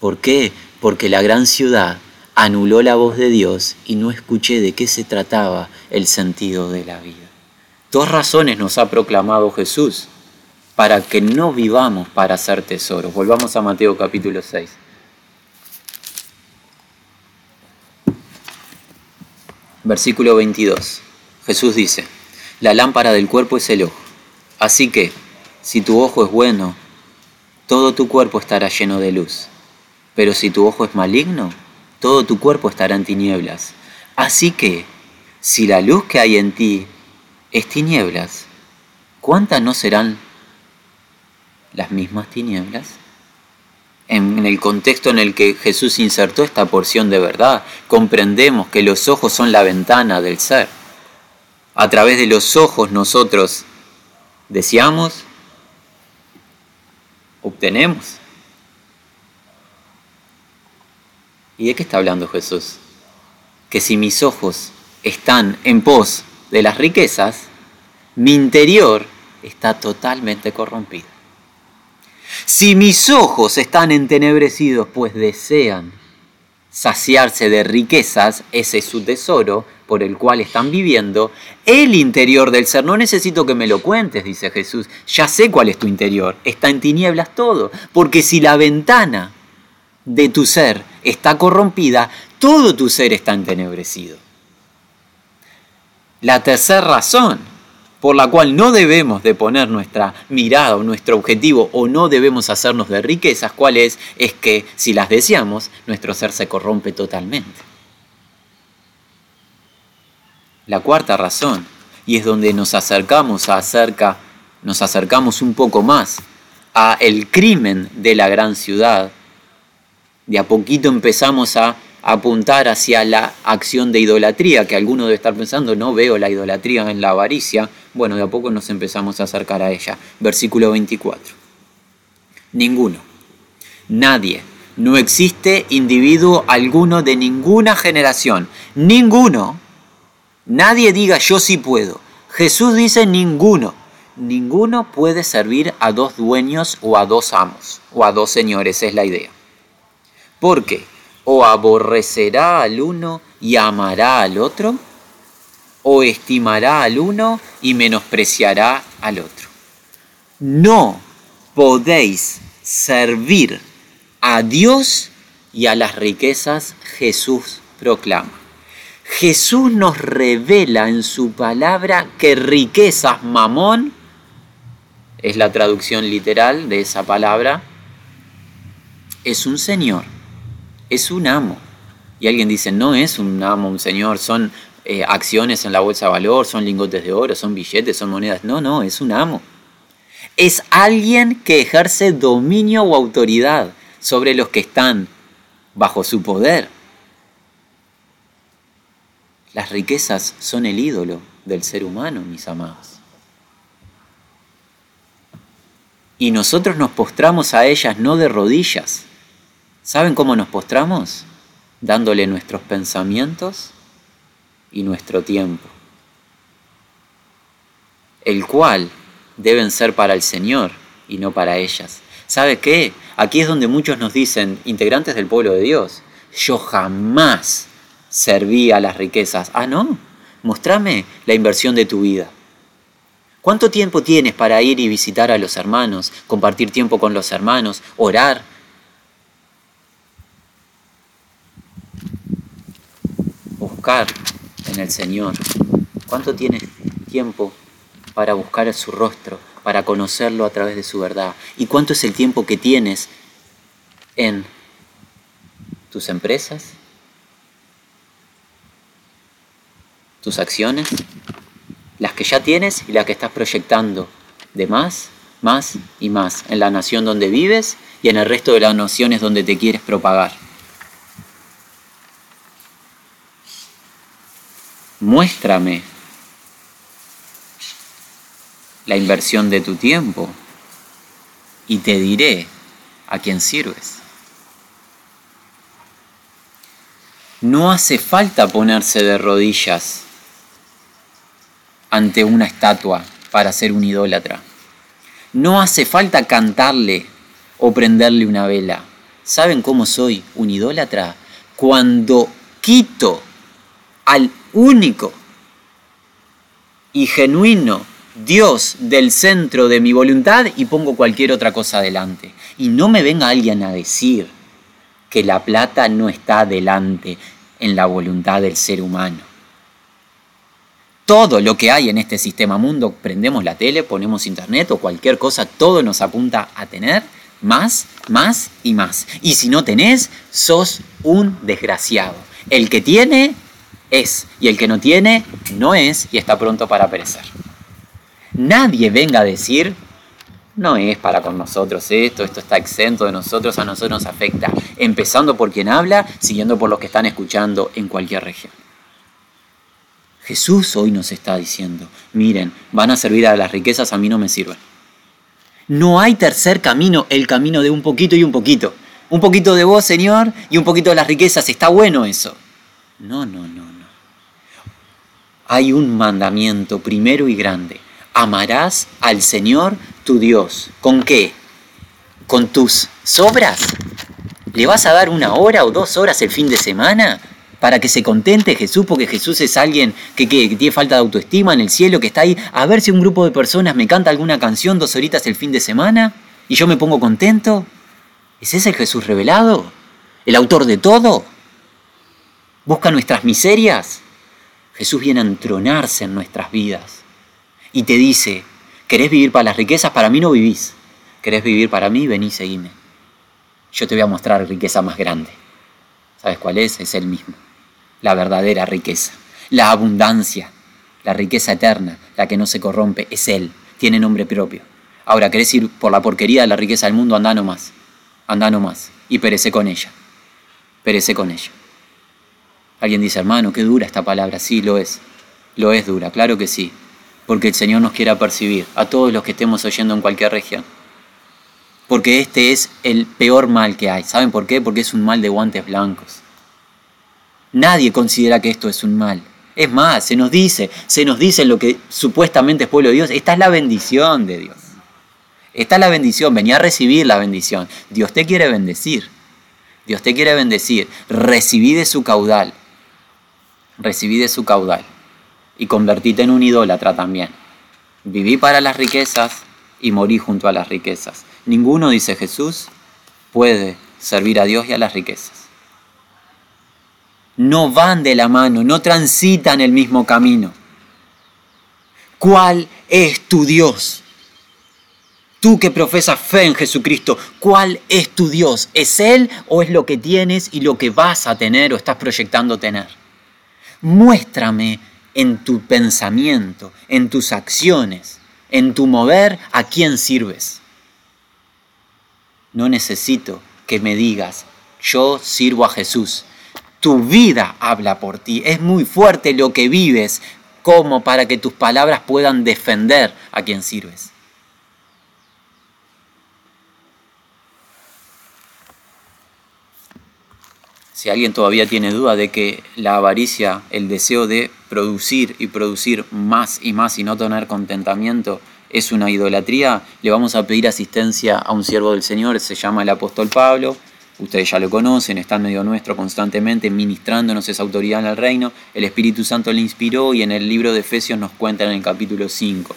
S1: ¿Por qué? Porque la gran ciudad anuló la voz de Dios y no escuché de qué se trataba el sentido de la vida. Dos razones nos ha proclamado Jesús para que no vivamos para hacer tesoros. Volvamos a Mateo capítulo 6. Versículo 22. Jesús dice, la lámpara del cuerpo es el ojo. Así que, si tu ojo es bueno, todo tu cuerpo estará lleno de luz. Pero si tu ojo es maligno, todo tu cuerpo estará en tinieblas. Así que, si la luz que hay en ti es tinieblas, ¿cuántas no serán las mismas tinieblas? En el contexto en el que Jesús insertó esta porción de verdad, comprendemos que los ojos son la ventana del ser. A través de los ojos nosotros deseamos, obtenemos. ¿Y de qué está hablando Jesús? Que si mis ojos están en pos de las riquezas, mi interior está totalmente corrompido. Si mis ojos están entenebrecidos, pues desean saciarse de riquezas, ese es su tesoro por el cual están viviendo, el interior del ser, no necesito que me lo cuentes, dice Jesús, ya sé cuál es tu interior, está en tinieblas todo, porque si la ventana de tu ser está corrompida, todo tu ser está entenebrecido. La tercera razón por la cual no debemos de poner nuestra mirada o nuestro objetivo o no debemos hacernos de riquezas, ¿cuál es? Es que si las deseamos, nuestro ser se corrompe totalmente. La cuarta razón, y es donde nos acercamos acerca, nos acercamos un poco más a el crimen de la gran ciudad. De a poquito empezamos a apuntar hacia la acción de idolatría, que alguno debe estar pensando, no veo la idolatría en la avaricia. Bueno, de a poco nos empezamos a acercar a ella. Versículo 24. Ninguno, nadie, no existe individuo alguno de ninguna generación, ninguno, nadie diga yo sí puedo. Jesús dice ninguno, ninguno puede servir a dos dueños o a dos amos o a dos señores, es la idea. ¿Por qué? o aborrecerá al uno y amará al otro, o estimará al uno y menospreciará al otro. No podéis servir a Dios y a las riquezas, Jesús proclama. Jesús nos revela en su palabra que riquezas, mamón, es la traducción literal de esa palabra, es un Señor es un amo. Y alguien dice, no es un amo, un señor, son eh, acciones en la bolsa de valor, son lingotes de oro, son billetes, son monedas. No, no, es un amo. Es alguien que ejerce dominio o autoridad sobre los que están bajo su poder. Las riquezas son el ídolo del ser humano, mis amados. Y nosotros nos postramos a ellas no de rodillas, ¿Saben cómo nos postramos? Dándole nuestros pensamientos y nuestro tiempo, el cual deben ser para el Señor y no para ellas. ¿Sabe qué? Aquí es donde muchos nos dicen, integrantes del pueblo de Dios, yo jamás serví a las riquezas. Ah, no, mostrame la inversión de tu vida. ¿Cuánto tiempo tienes para ir y visitar a los hermanos, compartir tiempo con los hermanos, orar, en el Señor? ¿Cuánto tienes tiempo para buscar su rostro, para conocerlo a través de su verdad? ¿Y cuánto es el tiempo que tienes en tus empresas? ¿Tus acciones? Las que ya tienes y las que estás proyectando de más, más y más en la nación donde vives y en el resto de las naciones donde te quieres propagar. Muéstrame la inversión de tu tiempo y te diré a quién sirves. No hace falta ponerse de rodillas ante una estatua para ser un idólatra. No hace falta cantarle o prenderle una vela. ¿Saben cómo soy un idólatra? Cuando quito al único y genuino Dios del centro de mi voluntad y pongo cualquier otra cosa adelante. Y no me venga alguien a decir que la plata no está adelante en la voluntad del ser humano. Todo lo que hay en este sistema mundo, prendemos la tele, ponemos internet o cualquier cosa, todo nos apunta a tener más, más y más. Y si no tenés, sos un desgraciado. El que tiene es, y el que no tiene, no es y está pronto para perecer. Nadie venga a decir, no es para con nosotros esto, esto está exento de nosotros, a nosotros nos afecta, empezando por quien habla, siguiendo por los que están escuchando en cualquier región. Jesús hoy nos está diciendo, miren, van a servir a las riquezas, a mí no me sirven. No hay tercer camino, el camino de un poquito y un poquito Un poquito de vos, Señor, y un poquito de las riquezas. Está bueno eso. No, no, no. Hay un mandamiento primero y grande. Amarás al Señor tu Dios. ¿Con qué? ¿Con tus sobras? ¿Le vas a dar una hora o dos horas el fin de semana? para que se contente Jesús, porque Jesús es alguien que, tiene falta de autoestima en el cielo, que está ahí, a ver si un grupo de personas me canta alguna canción dos horitas el fin de semana y yo me pongo contento. ¿Es ese el Jesús revelado? ¿El autor de todo? ¿Busca nuestras miserias? Jesús viene a entronarse en nuestras vidas y te dice, ¿querés vivir para las riquezas? Para mí no vivís. ¿Querés vivir para mí? Vení, seguime. Yo te voy a mostrar riqueza más grande. ¿Sabes cuál es? Es el mismo la verdadera riqueza, la abundancia, la riqueza eterna, la que no se corrompe, es Él, tiene nombre propio. Ahora, ¿querés ir por la porquería de la riqueza del mundo? Andá nomás, andá nomás, y perece con ella, perece con ella. Alguien dice, hermano, qué dura esta palabra, sí, lo es, lo es dura, claro que sí, porque el Señor nos quiere percibir, a todos los que estemos oyendo en cualquier región. Porque este es el peor mal que hay. ¿Saben por qué? Porque es un mal de guantes blancos. Nadie considera que esto es un mal. Es más, se nos dice, se nos dice lo que supuestamente es pueblo de Dios, esta es la bendición de Dios. Esta es la bendición, venía a recibir la bendición. Dios te quiere bendecir. Dios te quiere bendecir. Recibí de su caudal. Recibí de su caudal. Y convertite en un idólatra también. Viví para las riquezas y morí junto a las riquezas. Ninguno, dice Jesús, puede servir a Dios y a las riquezas no van de la mano, no transitan el mismo camino. ¿Cuál es tu Dios? Tú que profesas fe en Jesucristo, ¿cuál es tu Dios? ¿Es Él o es lo que tienes y lo que vas a tener o estás proyectando tener? Muéstrame en tu pensamiento, en tus acciones, en tu mover, a quién sirves. No necesito que me digas, yo sirvo a Jesús tu vida habla por ti. Es muy fuerte lo que vives como para que tus palabras puedan defender a quien sirves. Si alguien todavía tiene duda de que la avaricia, el deseo de producir y producir más y más y no tener contentamiento es una idolatría, le vamos a pedir asistencia a un siervo del Señor, se llama el apóstol Pablo, Ustedes ya lo conocen, está en medio nuestro constantemente ministrándonos esa autoridad en el reino. El Espíritu Santo le inspiró y en el libro de Efesios nos cuenta en el capítulo 5.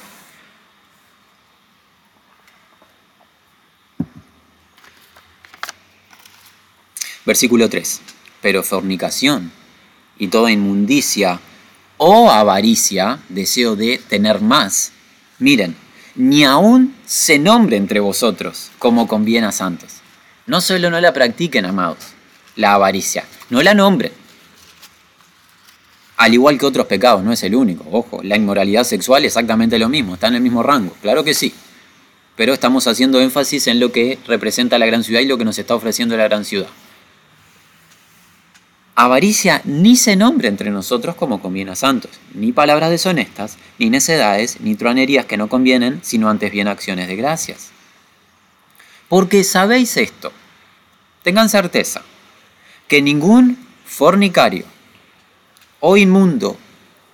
S1: Versículo 3. Pero fornicación y toda inmundicia o avaricia, deseo de tener más, miren, ni aún se nombre entre vosotros como conviene a santos no solo no la practiquen, amados, la avaricia, no la nombren. Al igual que otros pecados, no es el único. Ojo, la inmoralidad sexual es exactamente lo mismo, está en el mismo rango, claro que sí. Pero estamos haciendo énfasis en lo que representa la gran ciudad y lo que nos está ofreciendo la gran ciudad. Avaricia ni se nombre entre nosotros como conviene a santos, ni palabras deshonestas, ni necedades, ni truanerías que no convienen, sino antes bien acciones de gracias. Porque sabéis esto, tengan certeza, que ningún fornicario o inmundo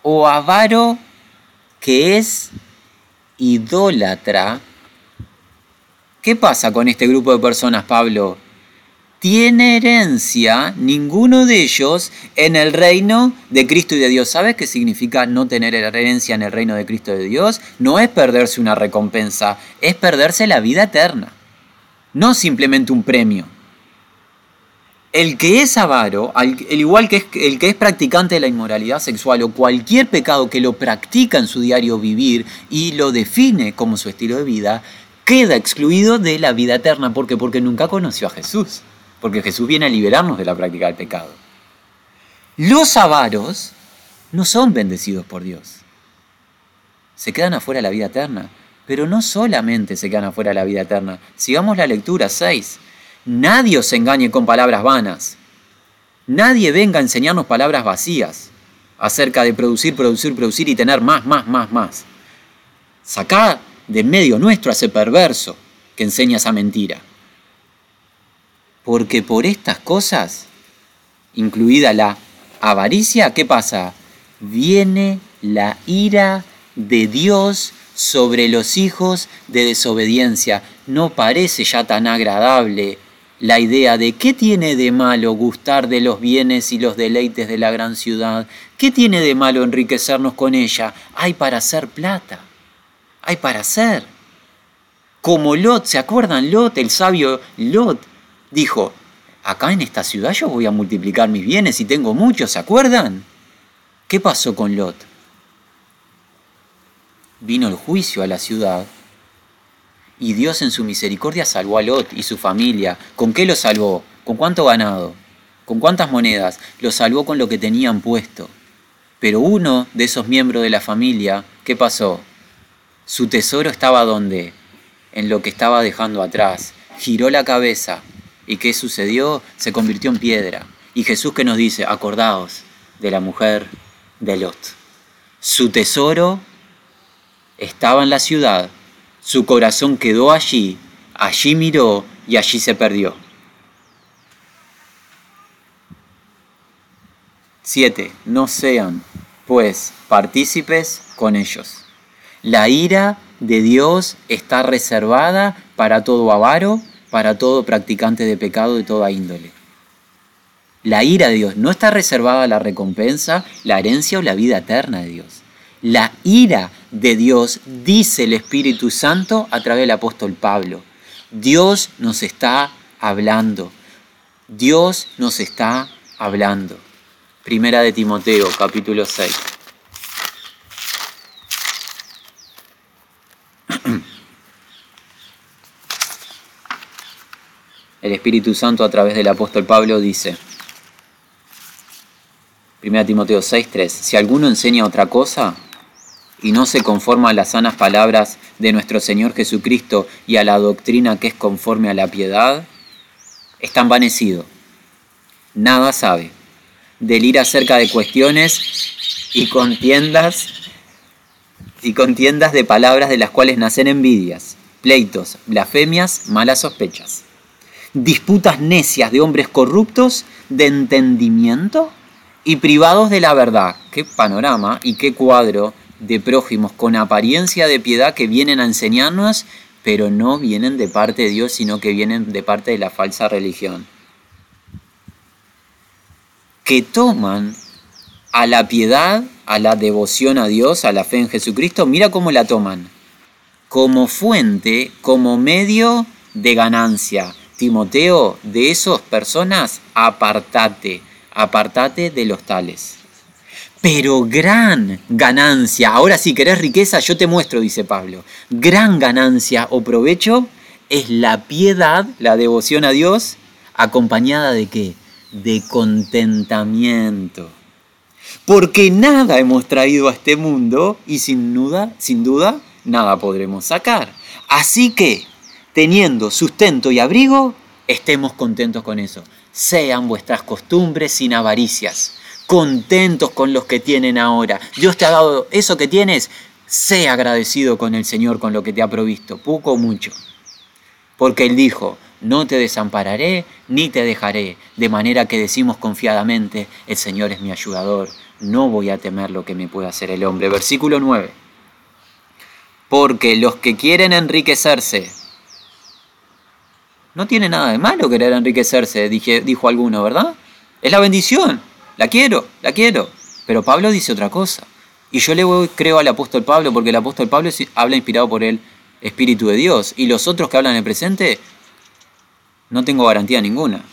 S1: o avaro que es idólatra, ¿qué pasa con este grupo de personas, Pablo? Tiene herencia ninguno de ellos en el reino de Cristo y de Dios. ¿Sabes qué significa no tener herencia en el reino de Cristo y de Dios? No es perderse una recompensa, es perderse la vida eterna no simplemente un premio. El que es avaro, al igual que el que es practicante de la inmoralidad sexual o cualquier pecado que lo practica en su diario vivir y lo define como su estilo de vida, queda excluido de la vida eterna. ¿Por qué? Porque nunca conoció a Jesús. Porque Jesús viene a liberarnos de la práctica del pecado. Los avaros no son bendecidos por Dios. Se quedan afuera de la vida eterna. Pero no solamente se quedan afuera de la vida eterna. Sigamos la lectura 6. Nadie os engañe con palabras vanas. Nadie venga a enseñarnos palabras vacías acerca de producir, producir, producir y tener más, más, más, más. Sacá de medio nuestro a ese perverso que enseña esa mentira. Porque por estas cosas, incluida la avaricia, ¿qué pasa? Viene la ira de Dios sobre los hijos de desobediencia. No parece ya tan agradable la idea de qué tiene de malo gustar de los bienes y los deleites de la gran ciudad, qué tiene de malo enriquecernos con ella. Hay para hacer plata, hay para hacer. Como Lot, ¿se acuerdan? Lot, el sabio Lot, dijo, acá en esta ciudad yo voy a multiplicar mis bienes y tengo muchos, ¿se acuerdan? ¿Qué pasó con Lot? Vino el juicio a la ciudad y Dios en su misericordia salvó a Lot y su familia. ¿Con qué lo salvó? ¿Con cuánto ganado? ¿Con cuántas monedas? Lo salvó con lo que tenían puesto. Pero uno de esos miembros de la familia, ¿qué pasó? Su tesoro estaba donde? En lo que estaba dejando atrás. Giró la cabeza. ¿Y qué sucedió? Se convirtió en piedra. Y Jesús que nos dice, acordaos de la mujer de Lot. Su tesoro estaba en la ciudad, su corazón quedó allí, allí miró y allí se perdió. 7. No sean, pues, partícipes con ellos. La ira de Dios está reservada para todo avaro, para todo practicante de pecado de toda índole. La ira de Dios no está reservada a la recompensa, la herencia o la vida eterna de Dios la ira de Dios, dice el Espíritu Santo a través del apóstol Pablo. Dios nos está hablando. Dios nos está hablando. Primera de Timoteo, capítulo 6. El Espíritu Santo a través del apóstol Pablo dice, 1 Timoteo 6:3, si alguno enseña otra cosa, y no se conforma a las sanas palabras de nuestro Señor Jesucristo y a la doctrina que es conforme a la piedad, está envanecido. Nada sabe. Delira acerca de cuestiones y contiendas y contiendas de palabras de las cuales nacen envidias, pleitos, blasfemias, malas sospechas. Disputas necias de hombres corruptos de entendimiento y privados de la verdad. Qué panorama y qué cuadro de prójimos con apariencia de piedad que vienen a enseñarnos, pero no vienen de parte de Dios, sino que vienen de parte de la falsa religión. Que toman a la piedad, a la devoción a Dios, a la fe en Jesucristo, mira cómo la toman. Como fuente, como medio de ganancia. Timoteo, de esas personas, apartate, apartate de los tales pero gran ganancia. Ahora si querés riqueza, yo te muestro, dice Pablo. Gran ganancia o provecho es la piedad, la devoción a Dios, acompañada de qué? De contentamiento. Porque nada hemos traído a este mundo y sin duda, sin duda, nada podremos sacar. Así que, teniendo sustento y abrigo, estemos contentos con eso. Sean vuestras costumbres sin avaricias contentos con los que tienen ahora. Dios te ha dado eso que tienes, sé agradecido con el Señor con lo que te ha provisto, poco o mucho. Porque Él dijo, no te desampararé ni te dejaré, de manera que decimos confiadamente, el Señor es mi ayudador, no voy a temer lo que me pueda hacer el hombre. Versículo 9. Porque los que quieren enriquecerse, no tiene nada de malo querer enriquecerse, dijo alguno, ¿verdad? Es la bendición. La quiero, la quiero. Pero Pablo dice otra cosa. Y yo le creo al apóstol Pablo porque el apóstol Pablo habla inspirado por el Espíritu de Dios. Y los otros que hablan en el presente, no tengo garantía ninguna.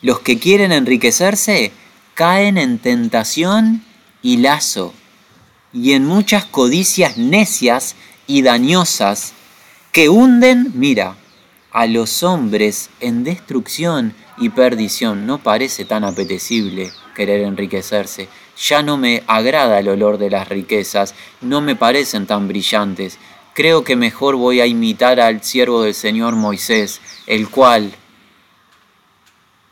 S1: Los que quieren enriquecerse caen en tentación y lazo y en muchas codicias necias y dañosas que hunden, mira, a los hombres en destrucción y perdición. No parece tan apetecible querer enriquecerse. Ya no me agrada el olor de las riquezas, no me parecen tan brillantes. Creo que mejor voy a imitar al siervo del Señor Moisés, el cual,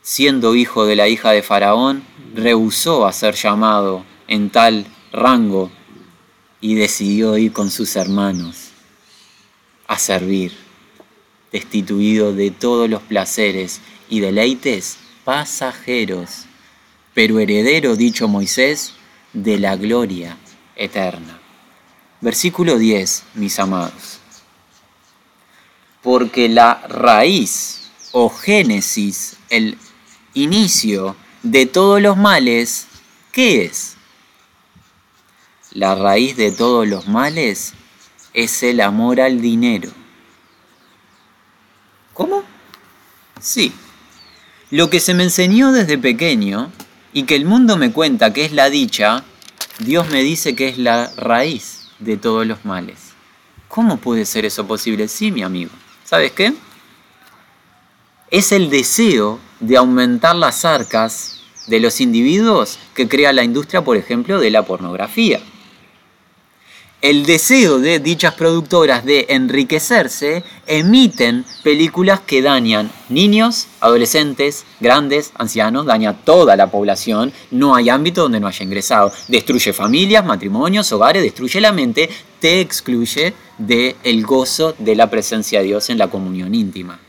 S1: siendo hijo de la hija de Faraón, rehusó a ser llamado en tal rango y decidió ir con sus hermanos a servir. Destituido de todos los placeres y deleites pasajeros, pero heredero, dicho Moisés, de la gloria eterna. Versículo 10, mis amados. Porque la raíz o génesis, el inicio de todos los males, ¿qué es? La raíz de todos los males es el amor al dinero. ¿Cómo? Sí. Lo que se me enseñó desde pequeño y que el mundo me cuenta que es la dicha, Dios me dice que es la raíz de todos los males. ¿Cómo puede ser eso posible? Sí, mi amigo. ¿Sabes qué? Es el deseo de aumentar las arcas de los individuos que crea la industria, por ejemplo, de la pornografía el deseo de dichas productoras de enriquecerse emiten películas que dañan niños, adolescentes, grandes, ancianos, daña toda la población, no hay ámbito donde no haya ingresado, destruye familias, matrimonios, hogares, destruye la mente, te excluye del el gozo de la presencia de Dios en la comunión íntima.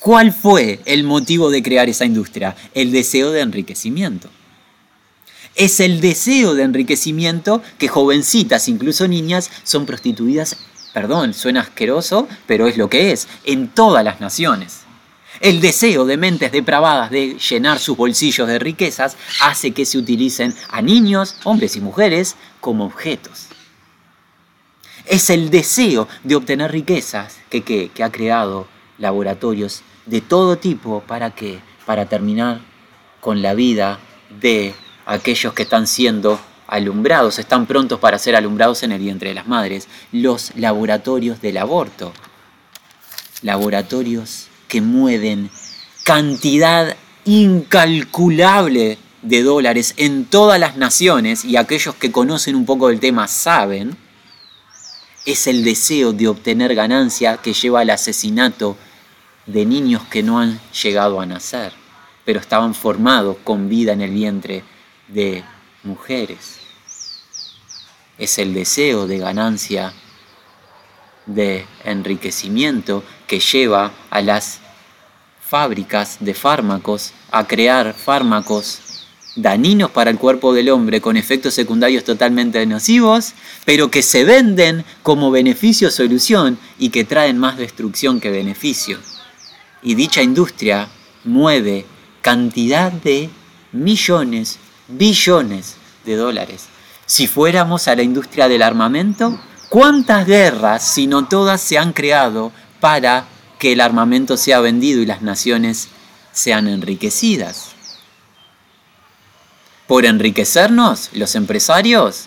S1: ¿Cuál fue el motivo de crear esa industria? El deseo de enriquecimiento. Es el deseo de enriquecimiento que jovencitas, incluso niñas, son prostituidas, perdón, suena asqueroso, pero es lo que es, en todas las naciones. El deseo de mentes depravadas de llenar sus bolsillos de riquezas hace que se utilicen a niños, hombres y mujeres como objetos. Es el deseo de obtener riquezas que, que ha creado laboratorios de todo tipo para que para terminar con la vida de aquellos que están siendo alumbrados, están prontos para ser alumbrados en el vientre de las madres, los laboratorios del aborto, laboratorios que mueven cantidad incalculable de dólares en todas las naciones, y aquellos que conocen un poco del tema saben, es el deseo de obtener ganancia que lleva al asesinato de niños que no han llegado a nacer, pero estaban formados con vida en el vientre de mujeres. Es el deseo de ganancia, de enriquecimiento que lleva a las fábricas de fármacos a crear fármacos dañinos para el cuerpo del hombre con efectos secundarios totalmente nocivos, pero que se venden como beneficio solución y que traen más destrucción que beneficio. Y dicha industria mueve cantidad de millones billones de dólares. Si fuéramos a la industria del armamento, ¿cuántas guerras, si no todas, se han creado para que el armamento sea vendido y las naciones sean enriquecidas? Por enriquecernos, los empresarios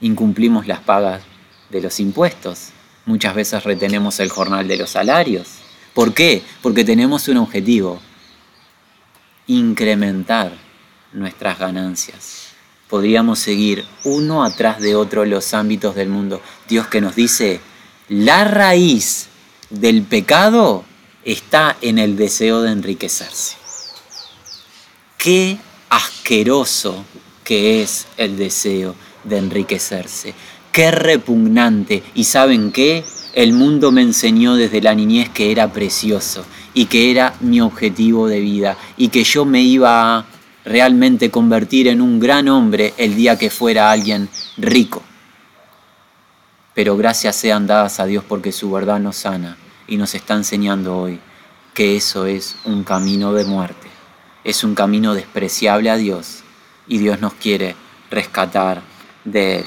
S1: incumplimos las pagas de los impuestos. Muchas veces retenemos el jornal de los salarios. ¿Por qué? Porque tenemos un objetivo, incrementar nuestras ganancias. Podríamos seguir uno atrás de otro los ámbitos del mundo. Dios que nos dice, la raíz del pecado está en el deseo de enriquecerse. Qué asqueroso que es el deseo de enriquecerse. Qué repugnante. ¿Y saben qué? El mundo me enseñó desde la niñez que era precioso y que era mi objetivo de vida y que yo me iba a realmente convertir en un gran hombre el día que fuera alguien rico. Pero gracias sean dadas a Dios porque su verdad nos sana y nos está enseñando hoy que eso es un camino de muerte, es un camino despreciable a Dios y Dios nos quiere rescatar de él.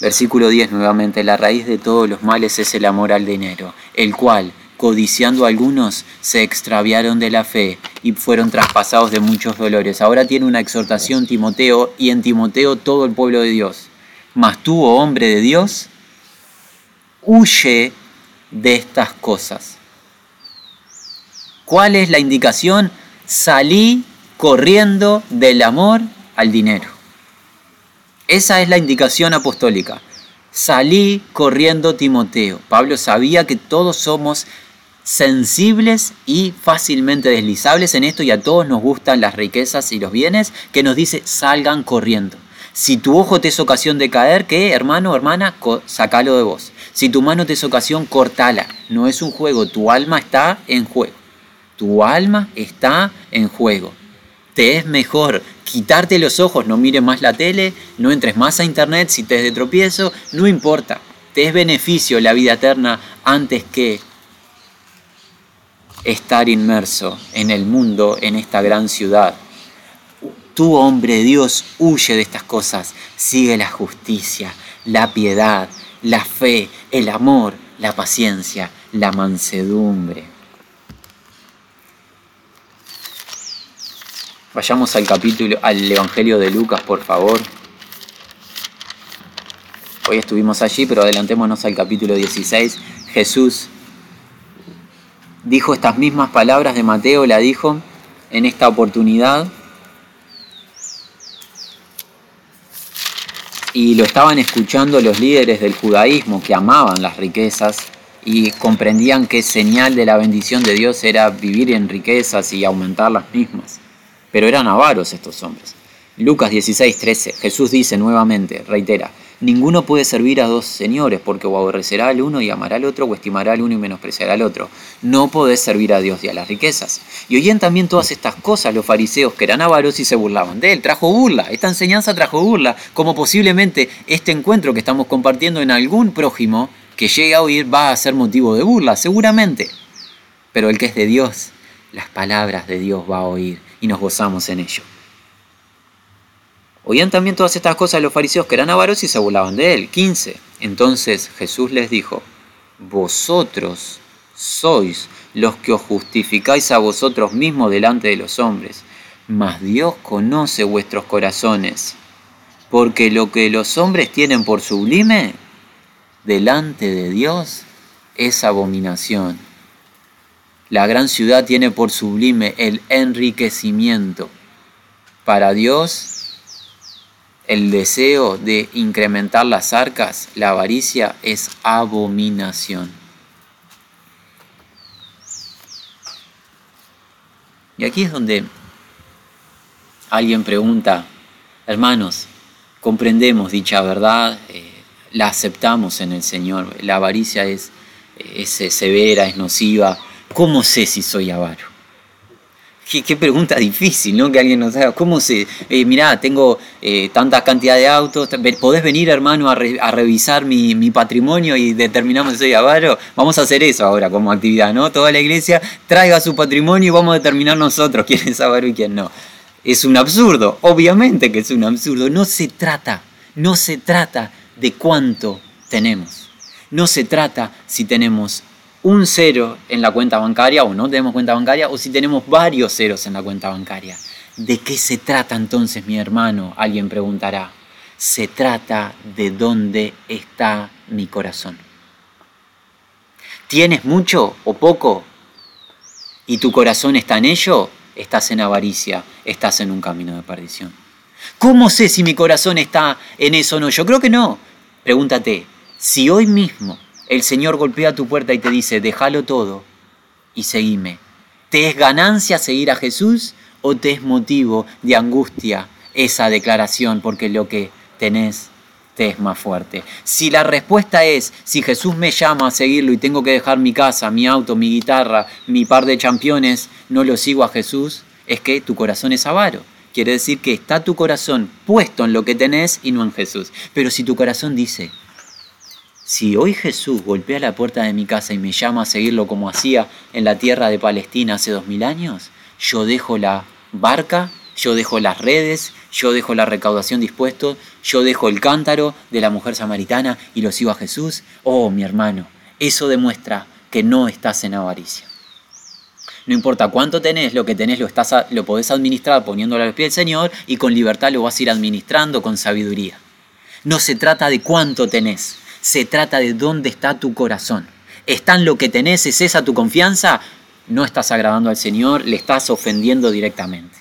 S1: Versículo 10 nuevamente, la raíz de todos los males es el amor al dinero, el cual, codiciando algunos, se extraviaron de la fe y fueron traspasados de muchos dolores. Ahora tiene una exhortación Timoteo y en Timoteo todo el pueblo de Dios. Mas tú, oh hombre de Dios, huye de estas cosas. ¿Cuál es la indicación? Salí corriendo del amor al dinero. Esa es la indicación apostólica. Salí corriendo Timoteo. Pablo sabía que todos somos sensibles y fácilmente deslizables en esto y a todos nos gustan las riquezas y los bienes, que nos dice salgan corriendo. Si tu ojo te es ocasión de caer, ¿qué, hermano hermana? Sacalo de vos. Si tu mano te es ocasión, cortala. no es un juego, tu alma está en juego. Tu alma está en juego. Te es mejor quitarte los ojos, no mires más la tele, no entres más a internet si te es de tropiezo, no importa. Te es beneficio la vida eterna antes que estar inmerso en el mundo, en esta gran ciudad. Tu hombre Dios huye de estas cosas, sigue la justicia, la piedad, la fe, el amor, la paciencia, la mansedumbre. Vayamos al capítulo, al Evangelio de Lucas, por favor. Hoy estuvimos allí, pero adelantémonos al capítulo 16. Jesús dijo estas mismas palabras de Mateo, la dijo en esta oportunidad. Y lo estaban escuchando los líderes del judaísmo que amaban las riquezas y comprendían que señal de la bendición de Dios era vivir en riquezas y aumentar las mismas. Pero eran avaros estos hombres. Lucas 16, 13, Jesús dice nuevamente, reitera, Ninguno puede servir a dos señores, porque o aborrecerá al uno y amará al otro, o estimará al uno y menospreciará al otro. No podés servir a Dios y a las riquezas. Y oían también todas estas cosas los fariseos que eran avaros y se burlaban de él. Trajo burla, esta enseñanza trajo burla, como posiblemente este encuentro que estamos compartiendo en algún prójimo que llegue a oír va a ser motivo de burla, seguramente. Pero el que es de Dios, las palabras de Dios va a oír y nos gozamos en ello. Oían también todas estas cosas los fariseos que eran avaros y se burlaban de él. 15. Entonces Jesús les dijo, vosotros sois los que os justificáis a vosotros mismos delante de los hombres, mas Dios conoce vuestros corazones, porque lo que los hombres tienen por sublime, delante de Dios es abominación. La gran ciudad tiene por sublime el enriquecimiento. Para Dios el deseo de incrementar las arcas, la avaricia, es abominación. Y aquí es donde alguien pregunta, hermanos, comprendemos dicha verdad, eh, la aceptamos en el Señor, la avaricia es, es severa, es nociva, ¿cómo sé si soy avaro? Qué, pregunta difícil, ¿no? Que alguien nos haga. ¿Cómo se.? Eh, mirá, tengo eh, tanta cantidad de autos. ¿Podés venir, hermano, a, revisar mi, patrimonio y determinamos si soy avaro? Vamos a hacer eso ahora como actividad, ¿no? Toda la iglesia traiga su patrimonio y vamos a determinar nosotros quién es avaro y quién no. Es un absurdo, obviamente que es un absurdo. No se trata, no se trata de cuánto tenemos. No se trata si tenemos un cero en la cuenta bancaria o no tenemos cuenta bancaria o si tenemos varios ceros en la cuenta bancaria. ¿De qué se trata entonces, mi hermano? Alguien preguntará. Se trata de dónde está mi corazón. ¿Tienes mucho o poco? ¿Y tu corazón está en ello? Estás en avaricia, estás en un camino de perdición. ¿Cómo sé si mi corazón está en eso o no? Yo creo que no. Pregúntate, si hoy mismo el Señor golpea tu puerta y te dice, déjalo todo y seguime. ¿Te es ganancia seguir a Jesús o te es motivo de angustia esa declaración porque lo que tenés te es más fuerte? Si la respuesta es, si Jesús me llama a seguirlo y tengo que dejar mi casa, mi auto, mi guitarra, mi par de championes, no lo sigo a Jesús, es que tu corazón es avaro. Quiere decir que está tu corazón puesto en lo que tenés y no en Jesús. Pero si tu corazón dice, si hoy Jesús golpea la puerta de mi casa y me llama a seguirlo como hacía en la tierra de Palestina hace dos mil años, yo dejo la barca, yo dejo las redes, yo dejo la recaudación dispuesto, yo dejo el cántaro de la mujer samaritana y lo sigo a Jesús. Oh, mi hermano, eso demuestra que no estás en avaricia. No importa cuánto tenés, lo que tenés lo, estás lo podés administrar poniéndolo al pie del Señor y con libertad lo vas a ir administrando con sabiduría. No se trata de cuánto tenés, se trata de dónde está tu corazón. ¿Está en lo que tenés? ¿Es esa tu confianza? No estás agradando al Señor, le estás ofendiendo directamente.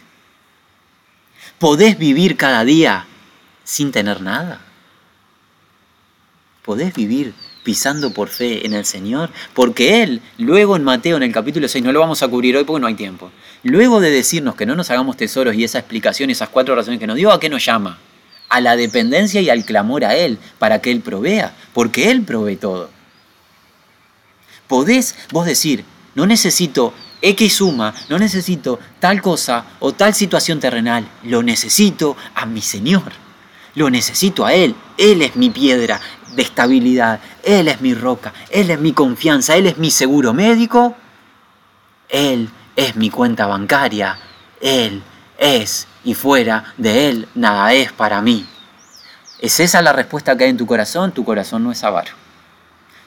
S1: ¿Podés vivir cada día sin tener nada? ¿Podés vivir pisando por fe en el Señor? Porque Él, luego en Mateo, en el capítulo 6, no lo vamos a cubrir hoy porque no hay tiempo, luego de decirnos que no nos hagamos tesoros y esa explicación, esas cuatro razones que nos dio, ¿a qué nos llama? A la dependencia y al clamor a Él para que Él provea, porque Él provee todo. Podés vos decir, no necesito X suma, no necesito tal cosa o tal situación terrenal, lo necesito a mi Señor. Lo necesito a Él. Él es mi piedra de estabilidad. Él es mi roca. Él es mi confianza. Él es mi seguro médico. Él es mi cuenta bancaria. Él es y fuera de Él nada es para mí. ¿Es esa la respuesta que hay en tu corazón? Tu corazón no es avaro.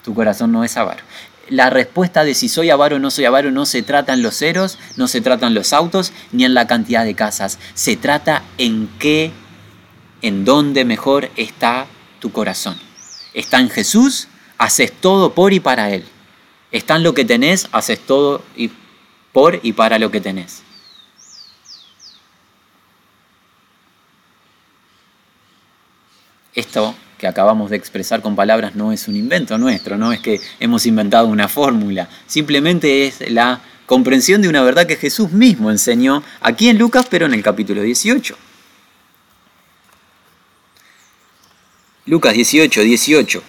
S1: Tu corazón no es avaro la respuesta de si soy avaro o no soy avaro no se trata en los ceros, no se trata en los autos, ni en la cantidad de casas. Se trata en qué, en dónde mejor está tu corazón. Está en Jesús, haces todo por y para Él. Está en lo que tenés, haces todo y por y para lo que tenés. Esto que acabamos de expresar con palabras no es un invento nuestro, no es que hemos inventado una fórmula, simplemente es la comprensión de una verdad que Jesús mismo enseñó aquí en Lucas, pero en el capítulo 18. Lucas 18, 18.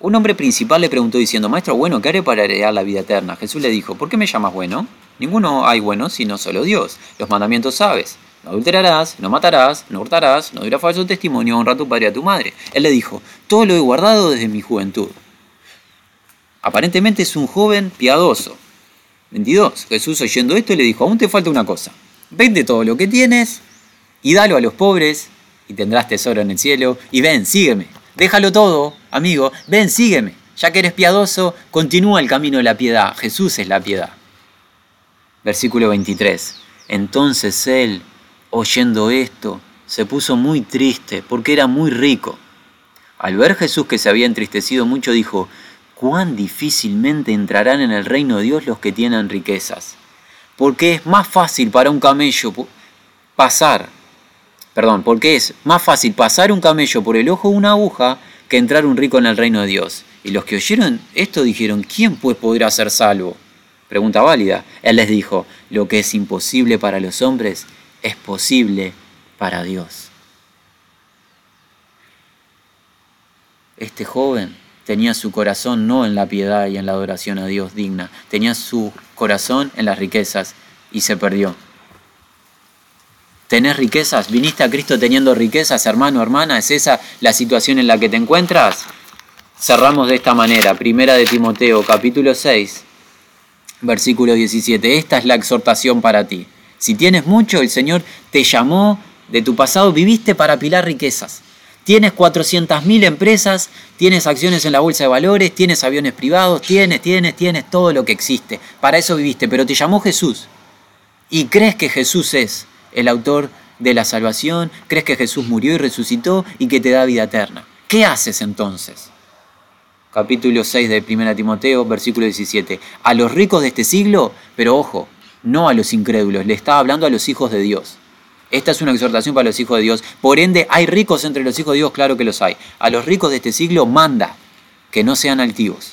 S1: Un hombre principal le preguntó diciendo, Maestro, bueno, ¿qué haré para heredar la vida eterna? Jesús le dijo, ¿por qué me llamas bueno? Ninguno hay bueno sino solo Dios. Los mandamientos sabes. No adulterarás, no matarás, no hurtarás, no dirás falso testimonio, honra a tu padre y a tu madre. Él le dijo, todo lo he guardado desde mi juventud. Aparentemente es un joven piadoso. 22. Jesús oyendo esto le dijo, aún te falta una cosa. Vende todo lo que tienes y dalo a los pobres y tendrás tesoro en el cielo. Y ven, sígueme. Déjalo todo, amigo. Ven, sígueme. Ya que eres piadoso, continúa el camino de la piedad. Jesús es la piedad. Versículo 23. Entonces él, oyendo esto, se puso muy triste porque era muy rico. Al ver Jesús que se había entristecido mucho, dijo, cuán difícilmente entrarán en el reino de Dios los que tienen riquezas. Porque es más fácil para un camello pasar, perdón, porque es más fácil pasar un camello por el ojo de una aguja que entrar un rico en el reino de Dios. Y los que oyeron esto dijeron, ¿quién pues podrá ser salvo? Pregunta válida. Él les dijo, lo que es imposible para los hombres es posible para Dios. Este joven tenía su corazón no en la piedad y en la adoración a Dios digna, tenía su corazón en las riquezas y se perdió. ¿Tenés riquezas? ¿Viniste a Cristo teniendo riquezas, hermano, hermana? ¿Es esa la situación en la que te encuentras? Cerramos de esta manera, primera de Timoteo, capítulo 6, versículo 17. Esta es la exhortación para ti. Si tienes mucho, el Señor te llamó de tu pasado, viviste para apilar riquezas. Tienes 400.000 empresas, tienes acciones en la bolsa de valores, tienes aviones privados, tienes, tienes, tienes todo lo que existe. Para eso viviste, pero te llamó Jesús. Y crees que Jesús es el autor de la salvación, crees que Jesús murió y resucitó y que te da vida eterna. ¿Qué haces entonces? Capítulo 6 de 1 Timoteo, versículo 17. A los ricos de este siglo, pero ojo, no a los incrédulos, le estaba hablando a los hijos de Dios. Esta es una exhortación para los hijos de Dios. Por ende, ¿hay ricos entre los hijos de Dios? Claro que los hay. A los ricos de este siglo manda que no sean altivos,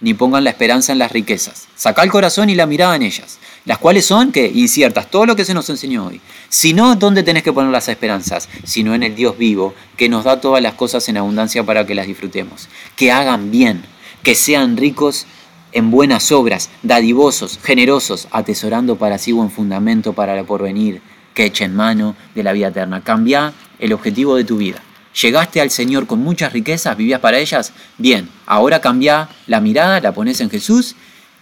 S1: ni pongan la esperanza en las riquezas. Saca el corazón y la mirada en ellas, las cuales son, que Inciertas, todo lo que se nos enseñó hoy. Si no, ¿dónde tenés que poner las esperanzas? Sino en el Dios vivo, que nos da todas las cosas en abundancia para que las disfrutemos. Que hagan bien, que sean ricos en buenas obras, dadivosos, generosos, atesorando para sí buen fundamento para el porvenir, que echen mano de la vida eterna. Cambia el objetivo de tu vida. Llegaste al Señor con muchas riquezas, vivías para ellas, bien, ahora cambia la mirada, la pones en Jesús,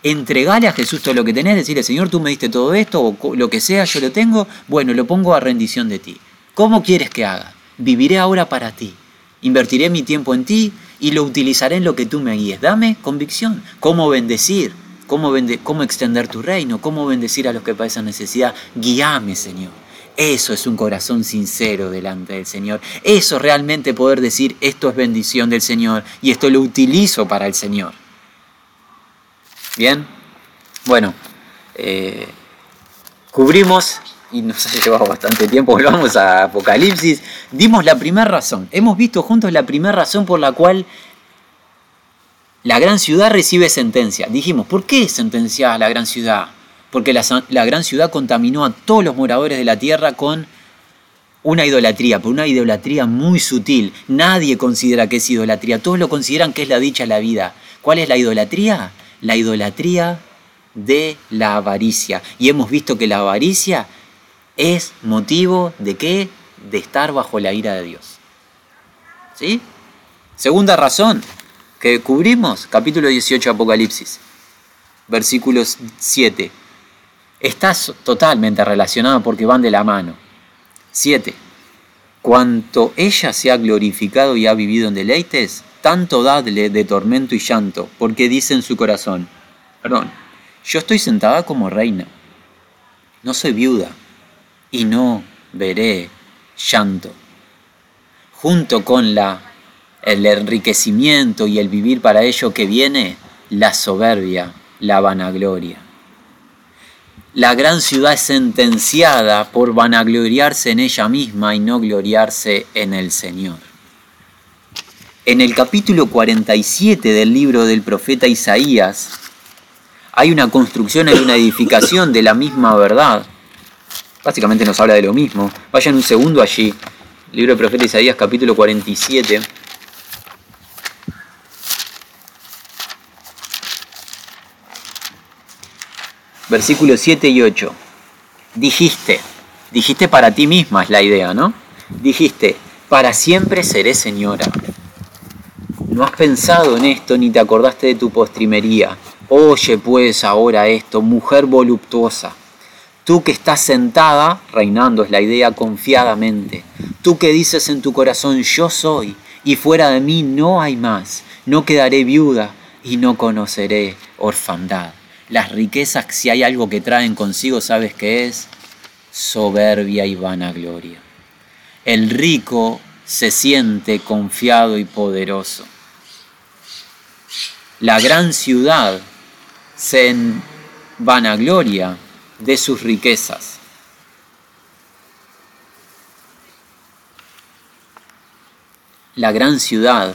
S1: entregale a Jesús todo lo que tenés, decirle, Señor, tú me diste todo esto, o lo que sea, yo lo tengo, bueno, lo pongo a rendición de ti. ¿Cómo quieres que haga? Viviré ahora para ti. Invertiré mi tiempo en ti, y lo utilizaré en lo que tú me guíes. Dame convicción. ¿Cómo bendecir? ¿Cómo, cómo extender tu reino? ¿Cómo bendecir a los que padecen necesidad? Guíame, Señor. Eso es un corazón sincero delante del Señor. Eso realmente poder decir, esto es bendición del Señor y esto lo utilizo para el Señor. Bien, bueno, eh, cubrimos y nos ha llevado bastante tiempo, volvamos a Apocalipsis, dimos la primera razón, hemos visto juntos la primera razón por la cual la gran ciudad recibe sentencia. Dijimos, ¿por qué sentenciada la gran ciudad? Porque la, la gran ciudad contaminó a todos los moradores de la tierra con una idolatría, pero una idolatría muy sutil. Nadie considera que es idolatría, todos lo consideran que es la dicha la vida. ¿Cuál es la idolatría? La idolatría de la avaricia. Y hemos visto que la avaricia es motivo de qué? De estar bajo la ira de Dios. ¿Sí? Segunda razón que cubrimos, capítulo 18 Apocalipsis, versículos 7. Está totalmente relacionado porque van de la mano. 7. Cuanto ella se ha glorificado y ha vivido en deleites, tanto dadle de tormento y llanto, porque dice en su corazón, perdón, yo estoy sentada como reina, no soy viuda, y no veré llanto. Junto con la, el enriquecimiento y el vivir para ello que viene, la soberbia, la vanagloria. La gran ciudad es sentenciada por vanagloriarse en ella misma y no gloriarse en el Señor. En el capítulo 47 del libro del profeta Isaías hay una construcción, hay una edificación de la misma verdad. Básicamente nos habla de lo mismo. Vayan un segundo allí. Libro del profeta Isaías capítulo 47. versículos 7 y 8. Dijiste, dijiste para ti misma es la idea, ¿no? Dijiste, para siempre seré señora. No has pensado en esto ni te acordaste de tu postrimería. Oye pues ahora esto, mujer voluptuosa. Tú que estás sentada, reinando es la idea confiadamente. Tú que dices en tu corazón, yo soy, y fuera de mí no hay más. No quedaré viuda y no conoceré orfandad. Las riquezas, si hay algo que traen consigo, ¿sabes qué es? Soberbia y vanagloria. El rico se siente confiado y poderoso. La gran ciudad se vanagloria de sus riquezas. La gran ciudad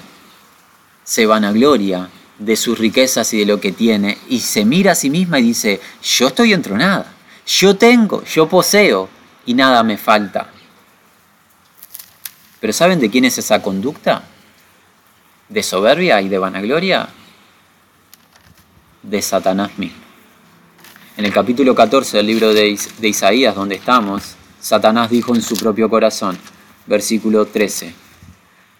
S1: se vanagloria de sus riquezas y de lo que tiene, y se mira a sí misma y dice, yo estoy entronada, yo tengo, yo poseo, y nada me falta. Pero ¿saben de quién es esa conducta? ¿De soberbia y de vanagloria? De Satanás mismo. En el capítulo 14 del libro de, Isaías, donde estamos, Satanás dijo en su propio corazón, versículo 13,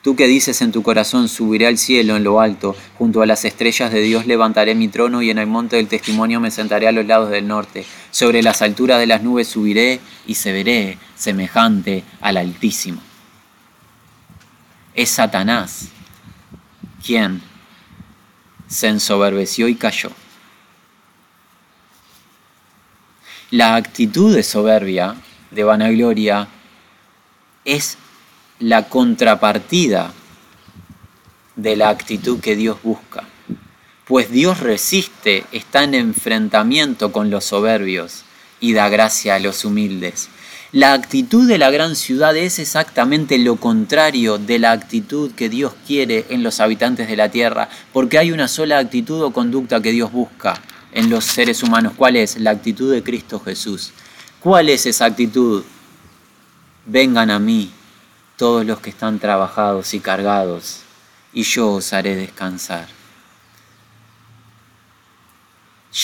S1: Tú que dices en tu corazón, subiré al cielo en lo alto, junto a las estrellas de Dios levantaré mi trono y en el monte del testimonio me sentaré a los lados del norte. Sobre las alturas de las nubes subiré y se veré semejante al Altísimo. Es Satanás quien se ensoberbeció y cayó. La actitud de soberbia, de vanagloria, es la contrapartida de la actitud que Dios busca. Pues Dios resiste, está en enfrentamiento con los soberbios y da gracia a los humildes. La actitud de la gran ciudad es exactamente lo contrario de la actitud que Dios quiere en los habitantes de la tierra, porque hay una sola actitud o conducta que Dios busca en los seres humanos. ¿Cuál es? La actitud de Cristo Jesús. ¿Cuál es esa actitud? Vengan a mí, todos los que están trabajados y cargados, y yo os haré descansar.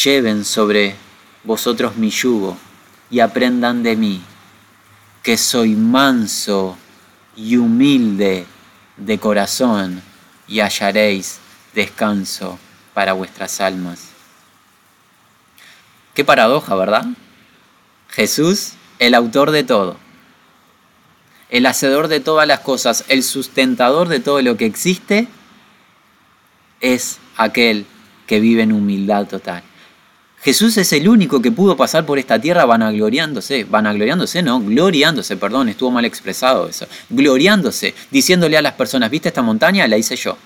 S1: Lleven sobre vosotros mi yugo y aprendan de mí, que soy manso y humilde de corazón, y hallaréis descanso para vuestras almas. Qué paradoja, ¿verdad? Jesús, el autor de todo, el hacedor de todas las cosas, el sustentador de todo lo que existe, es aquel que vive en humildad total. Jesús es el único que pudo pasar por esta tierra vanagloriándose, vanagloriándose, no, gloriándose, perdón, estuvo mal expresado eso, gloriándose, diciéndole a las personas, ¿viste esta montaña? La hice yo.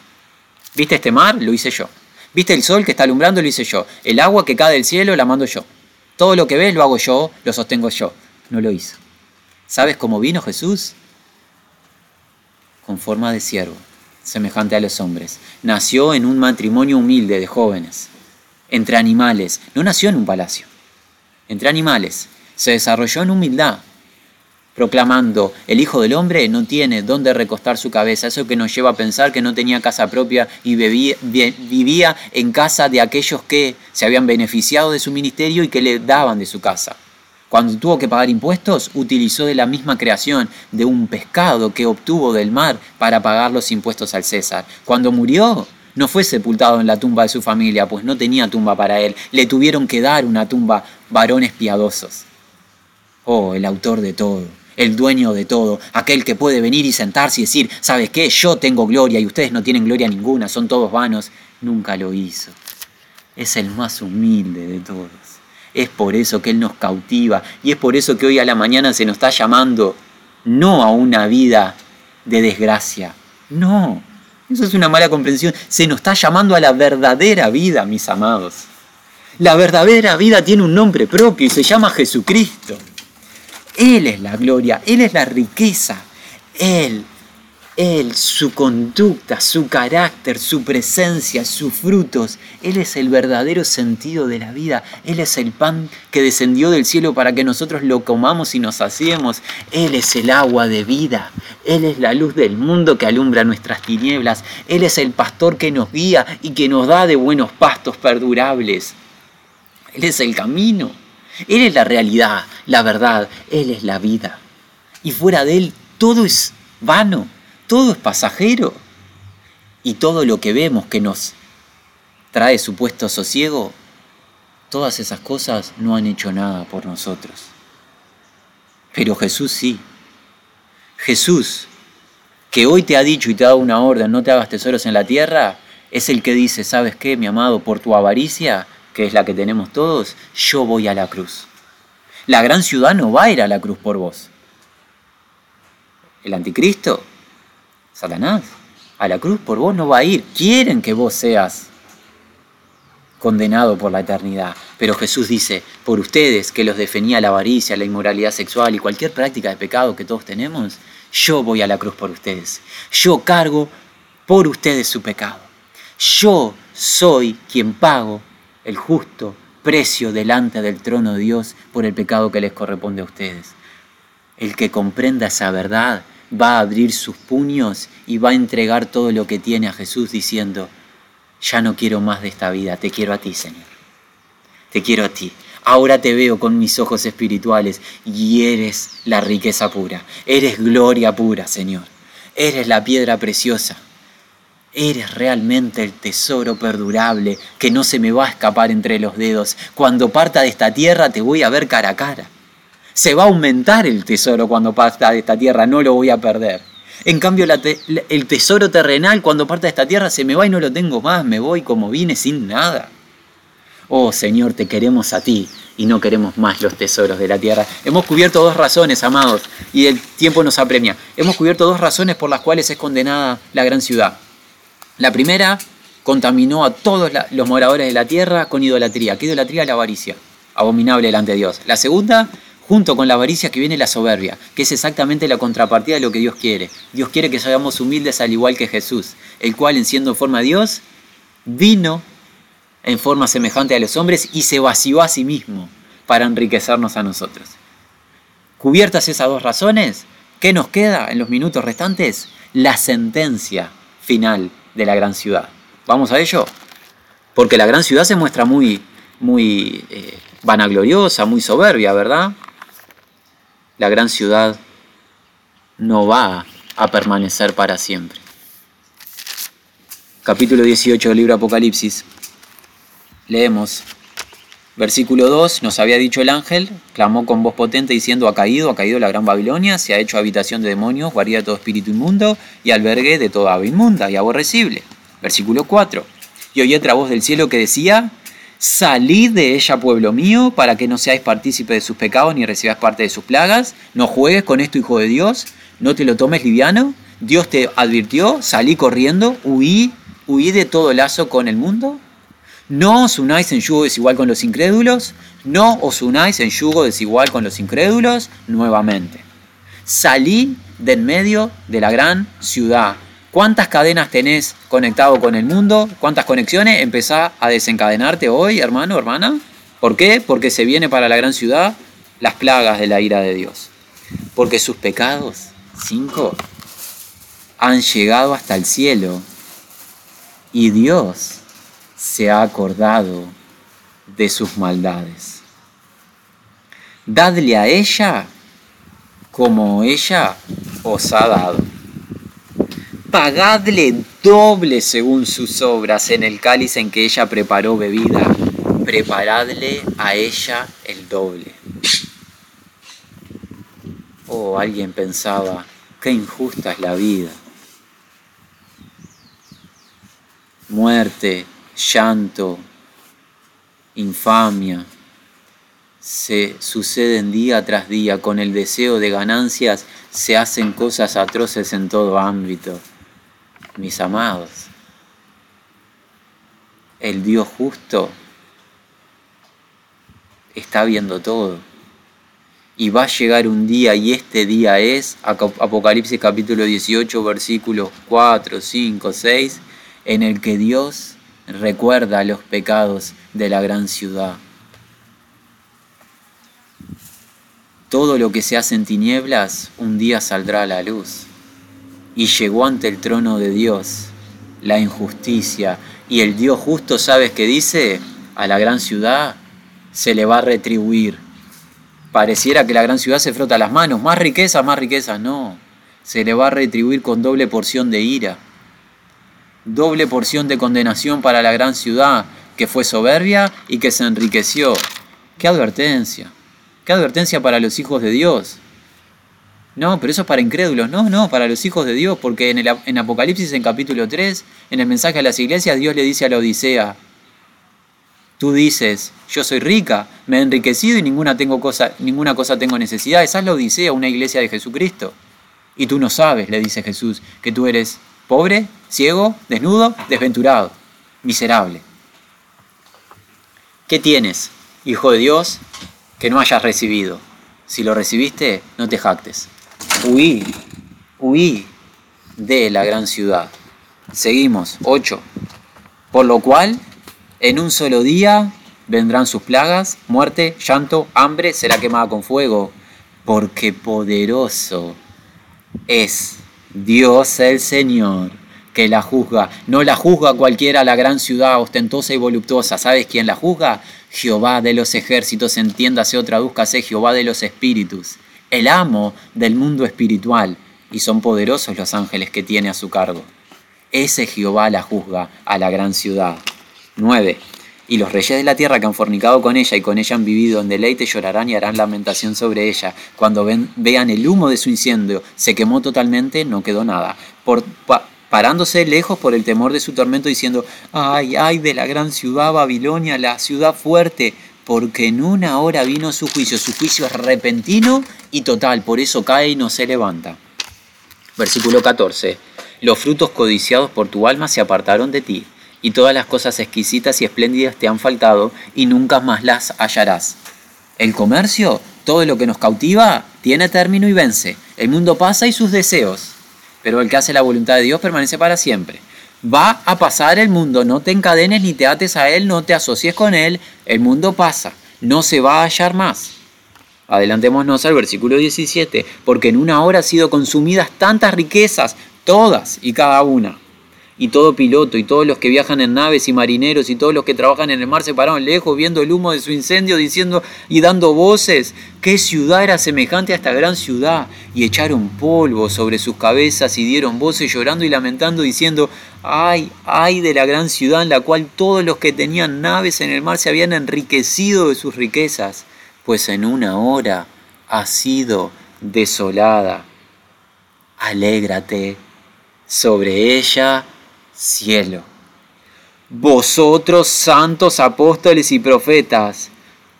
S1: ¿Viste este mar? Lo hice yo. ¿Viste el sol que está alumbrando? Lo hice yo. El agua que cae del cielo la mando yo. Todo lo que ves lo hago yo, lo sostengo yo. No lo hizo. ¿Sabes cómo vino Jesús? Con forma de siervo, semejante a los hombres. Nació en un matrimonio humilde de jóvenes, entre animales. No nació en un palacio, entre animales. Se desarrolló en humildad, proclamando, el Hijo del Hombre no tiene dónde recostar su cabeza. Eso que nos lleva a pensar que no tenía casa propia y vivía en casa de aquellos que se habían beneficiado de su ministerio y que le daban de su casa. Cuando tuvo que pagar impuestos, utilizó de la misma creación de un pescado que obtuvo del mar para pagar los impuestos al César. Cuando murió, no fue sepultado en la tumba de su familia, pues no tenía tumba para él. Le tuvieron que dar una tumba varones piadosos. Oh, el autor de todo el dueño de todo, aquel que puede venir y sentarse y decir, ¿sabes qué? Yo tengo gloria y ustedes no tienen gloria ninguna, son todos vanos, nunca lo hizo. Es el más humilde de todos. Es por eso que Él nos cautiva y es por eso que hoy a la mañana se nos está llamando no a una vida de desgracia, no. Eso es una mala comprensión. Se nos está llamando a la verdadera vida, mis amados. La verdadera vida tiene un nombre propio y se llama Jesucristo. Él es la gloria, Él es la riqueza, Él, Él, su conducta, su carácter, su presencia, sus frutos. Él es el verdadero sentido de la vida. Él es el pan que descendió del cielo para que nosotros lo comamos y nos saciemos. Él es el agua de vida. Él es la luz del mundo que alumbra nuestras tinieblas. Él es el pastor que nos guía y que nos da de buenos pastos perdurables. Él es el camino. Él es la realidad, la verdad, Él es la vida. Y fuera de Él todo es vano, todo es pasajero. Y todo lo que vemos que nos trae supuesto sosiego, todas esas cosas no han hecho nada por nosotros. Pero Jesús sí. Jesús, que hoy te ha dicho y te ha dado una orden, no te hagas tesoros en la tierra, es el que dice, ¿sabes qué, mi amado? Por tu avaricia que es la que tenemos todos, yo voy a la cruz. La gran ciudad no va a ir a la cruz por vos. El anticristo, Satanás, a la cruz por vos no va a ir. Quieren que vos seas condenado por la eternidad. Pero Jesús dice, por ustedes que los definía la avaricia, la inmoralidad sexual y cualquier práctica de pecado que todos tenemos, yo voy a la cruz por ustedes. Yo cargo por ustedes su pecado. Yo soy quien pago el justo precio delante del trono de Dios por el pecado que les corresponde a ustedes. El que comprenda esa verdad va a abrir sus puños y va a entregar todo lo que tiene a Jesús diciendo, ya no quiero más de esta vida, te quiero a ti, Señor. Te quiero a ti. Ahora te veo con mis ojos espirituales y eres la riqueza pura. Eres gloria pura, Señor. Eres la piedra preciosa. Eres realmente el tesoro perdurable que no se me va a escapar entre los dedos. Cuando parta de esta tierra te voy a ver cara a cara. Se va a aumentar el tesoro cuando parta de esta tierra, no lo voy a perder. En cambio, el tesoro terrenal cuando parta de esta tierra se me va y no lo tengo más, me voy como vine sin nada. Oh Señor, te queremos a ti y no queremos más los tesoros de la tierra. Hemos cubierto dos razones, amados, y el tiempo nos apremia. Hemos cubierto dos razones por las cuales es condenada la gran ciudad. La primera contaminó a todos los moradores de la tierra con idolatría. ¿Qué idolatría? La avaricia, abominable delante de Dios. La segunda, junto con la avaricia que viene la soberbia, que es exactamente la contrapartida de lo que Dios quiere. Dios quiere que seamos humildes al igual que Jesús, el cual en siendo forma de Dios, vino en forma semejante a los hombres y se vació a sí mismo para enriquecernos a nosotros. Cubiertas esas dos razones, ¿qué nos queda en los minutos restantes? La sentencia final de la gran ciudad. ¿Vamos a ello? Porque la gran ciudad se muestra muy, muy eh, vanagloriosa, muy soberbia, ¿verdad? La gran ciudad no va a permanecer para siempre. Capítulo 18 del libro Apocalipsis. Leemos. Versículo 2, nos había dicho el ángel, clamó con voz potente diciendo, ha caído, ha caído la gran Babilonia, se ha hecho habitación de demonios, guarida de todo espíritu inmundo y albergue de toda ave inmunda y aborrecible. Versículo 4, y oí otra voz del cielo que decía, salid de ella, pueblo mío, para que no seáis partícipe de sus pecados ni recibáis parte de sus plagas, no juegues con esto, hijo de Dios, no te lo tomes liviano, Dios te advirtió, salí corriendo, huí, huí de todo lazo con el mundo no os unáis en yugo desigual con los incrédulos, no os unáis en yugo desigual con los incrédulos nuevamente. Salí de en medio de la gran ciudad. ¿Cuántas cadenas tenés conectado con el mundo? ¿Cuántas conexiones? Empezá a desencadenarte hoy, hermano, hermana. ¿Por qué? Porque se viene para la gran ciudad las plagas de la ira de Dios. Porque sus pecados, cinco, han llegado hasta el cielo y Dios se ha acordado de sus maldades. Dadle a ella como ella os ha dado. Pagadle doble según sus obras en el cáliz en que ella preparó bebida. Preparadle a ella el doble. Oh, alguien pensaba, qué injusta es la vida. Muerte, llanto, infamia, se suceden día tras día, con el deseo de ganancias se hacen cosas atroces en todo ámbito. Mis amados, el Dios justo está viendo todo. Y va a llegar un día, y este día es Apocalipsis capítulo 18, versículos 4, 5, 6, en el que Dios recuerda los pecados de la gran ciudad. Todo lo que se hace en tinieblas un día saldrá a la luz. Y llegó ante el trono de Dios la injusticia. Y el Dios justo, ¿sabes qué dice? A la gran ciudad se le va a retribuir. Pareciera que la gran ciudad se frota las manos. Más riqueza, más riqueza. No. Se le va a retribuir con doble porción de ira doble porción de condenación para la gran ciudad, que fue soberbia y que se enriqueció. ¡Qué advertencia! ¡Qué advertencia para los hijos de Dios! No, pero eso es para incrédulos. No, no, para los hijos de Dios, porque en, Apocalipsis, en capítulo 3, en el mensaje a las iglesias, Dios le dice a la Odisea, tú dices, yo soy rica, me he enriquecido y ninguna, tengo cosa, ninguna cosa tengo necesidad. Esa es la Odisea, una iglesia de Jesucristo. Y tú no sabes, le dice Jesús, que tú eres pobre, ciego, desnudo, desventurado, miserable. ¿Qué tienes, hijo de Dios, que no hayas recibido? Si lo recibiste, no te jactes. Huí, huí de la gran ciudad. Seguimos, 8. Por lo cual, en un solo día vendrán sus plagas, muerte, llanto, hambre, será quemada con fuego, porque poderoso es Dios el Señor que la juzga. No la juzga cualquiera la gran ciudad ostentosa y voluptuosa. ¿Sabes quién la juzga? Jehová de los ejércitos, entiéndase o tradúzcase Jehová de los espíritus, el amo del mundo espiritual. Y son poderosos los ángeles que tiene a su cargo. Ese Jehová la juzga a la gran ciudad. 9. Y los reyes de la tierra que han fornicado con ella y con ella han vivido en deleite llorarán y harán lamentación sobre ella. Cuando vean el humo de su incendio, se quemó totalmente, no quedó nada. Parándose lejos por el temor de su tormento, diciendo, ay, ay de la gran ciudad Babilonia, la ciudad fuerte, porque en una hora vino su juicio. Su juicio es repentino y total, por eso cae y no se levanta. Versículo 14. Los frutos codiciados por tu alma se apartaron de ti y todas las cosas exquisitas y espléndidas te han faltado y nunca más las hallarás. El comercio, todo lo que nos cautiva, tiene término y vence. El mundo pasa y sus deseos, pero el que hace la voluntad de Dios permanece para siempre. Va a pasar el mundo, no te encadenes ni te ates a él, no te asocies con él, el mundo pasa, no se va a hallar más. Adelantémonos al versículo 17, porque en una hora han sido consumidas tantas riquezas, todas y cada una y todo piloto y todos los que viajan en naves y marineros y todos los que trabajan en el mar se pararon lejos viendo el humo de su incendio diciendo y dando voces, ¿qué ciudad era semejante a esta gran ciudad? Y echaron polvo sobre sus cabezas y dieron voces llorando y lamentando diciendo, ay, ay de la gran ciudad en la cual todos los que tenían naves en el mar se habían enriquecido de sus riquezas, pues en una hora ha sido desolada. Alégrate sobre ella cielo. Vosotros santos apóstoles y profetas,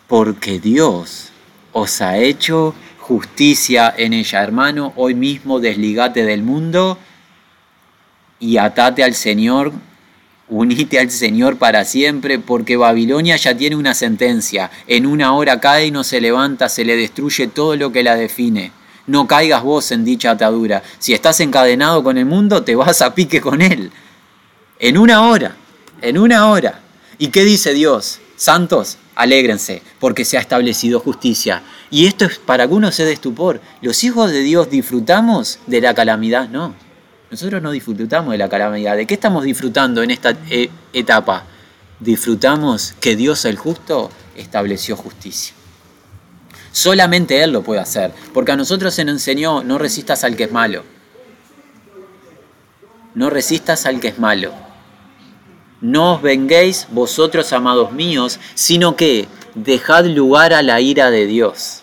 S1: porque Dios os ha hecho justicia en ella. Hermano, hoy mismo desligate del mundo y atate al Señor, unite al Señor para siempre, porque Babilonia ya tiene una sentencia. En una hora cae y no se levanta, se le destruye todo lo que la define. No caigas vos en dicha atadura. Si estás encadenado con el mundo, te vas a pique con él. En una hora, en una hora. ¿Y qué dice Dios? Santos, alégrense, porque se ha establecido justicia. Y esto es para algunos es de estupor. Los hijos de Dios disfrutamos de la calamidad, no. Nosotros no disfrutamos de la calamidad. ¿De qué estamos disfrutando en esta eh, etapa? Disfrutamos que Dios el justo estableció justicia. Solamente Él lo puede hacer, porque a nosotros se nos enseñó, no resistas al que es malo. No resistas al que es malo. No os venguéis vosotros, amados míos, sino que dejad lugar a la ira de Dios.